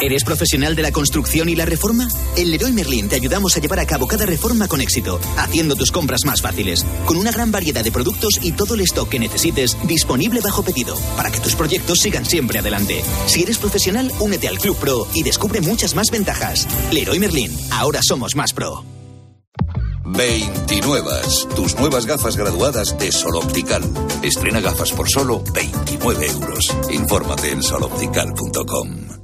¿Eres profesional de la construcción y la reforma? En Leroy Merlin te ayudamos a llevar a cabo cada reforma con éxito, haciendo tus compras más fáciles, con una gran variedad de productos y todo el stock que necesites disponible bajo pedido, para que tus proyectos sigan siempre adelante. Si eres profesional, únete al Club Pro y descubre muchas más ventajas. Leroy Merlin, ahora somos más pro. 29. Tus nuevas gafas graduadas de Sol Optical. Estrena gafas por solo 29 euros. Infórmate en soloptical.com.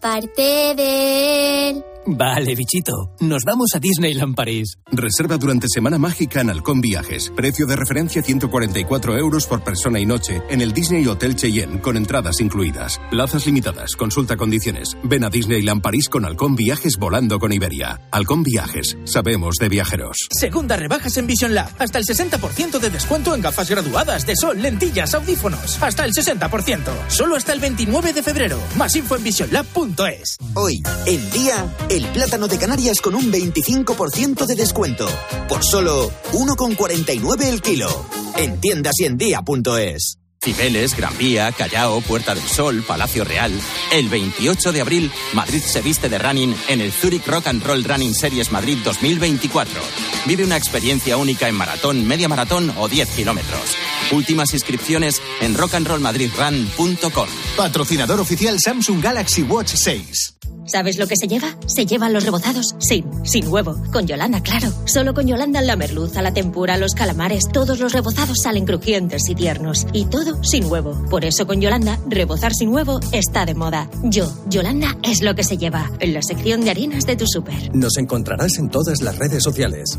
parte de él. Vale, bichito. Nos vamos a Disneyland París. Reserva durante Semana Mágica en Halcón Viajes. Precio de referencia 144 euros por persona y noche en el Disney Hotel Cheyenne, con entradas incluidas. Plazas limitadas. Consulta condiciones. Ven a Disneyland París con Halcón Viajes volando con Iberia. Halcón Viajes. Sabemos de viajeros. Segunda rebajas en Vision Lab. Hasta el 60% de descuento en gafas graduadas de sol, lentillas, audífonos. Hasta el 60%. Solo hasta el 29 de febrero. Más info en visionlab.es. Hoy, el día, el plátano de Canarias con un 25% de descuento. Por solo 1,49 el kilo. En tiendas en día.es. Cibeles, Gran Vía, Callao, Puerta del Sol, Palacio Real. El 28 de abril, Madrid se viste de running en el Zurich Rock and Roll Running Series Madrid 2024. Vive una experiencia única en maratón, media maratón o 10 kilómetros. Últimas inscripciones en rockandrollmadridrun.com. Patrocinador oficial Samsung Galaxy Watch 6. ¿Sabes lo que se lleva? Se llevan los rebozados sin, sin huevo. Con Yolanda, claro. Solo con Yolanda la merluza, la tempura, los calamares, todos los rebozados salen crujientes y tiernos. Y todo sin huevo. Por eso con Yolanda, rebozar sin huevo está de moda. Yo, Yolanda, es lo que se lleva. En la sección de harinas de tu súper. Nos encontrarás en todas las redes sociales.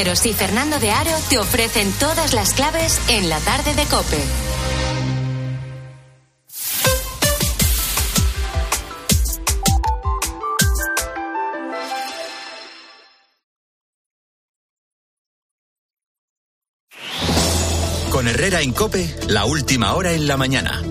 Cisneros y Fernando de Aro te ofrecen todas las claves en la tarde de Cope. Con Herrera en Cope, la última hora en la mañana.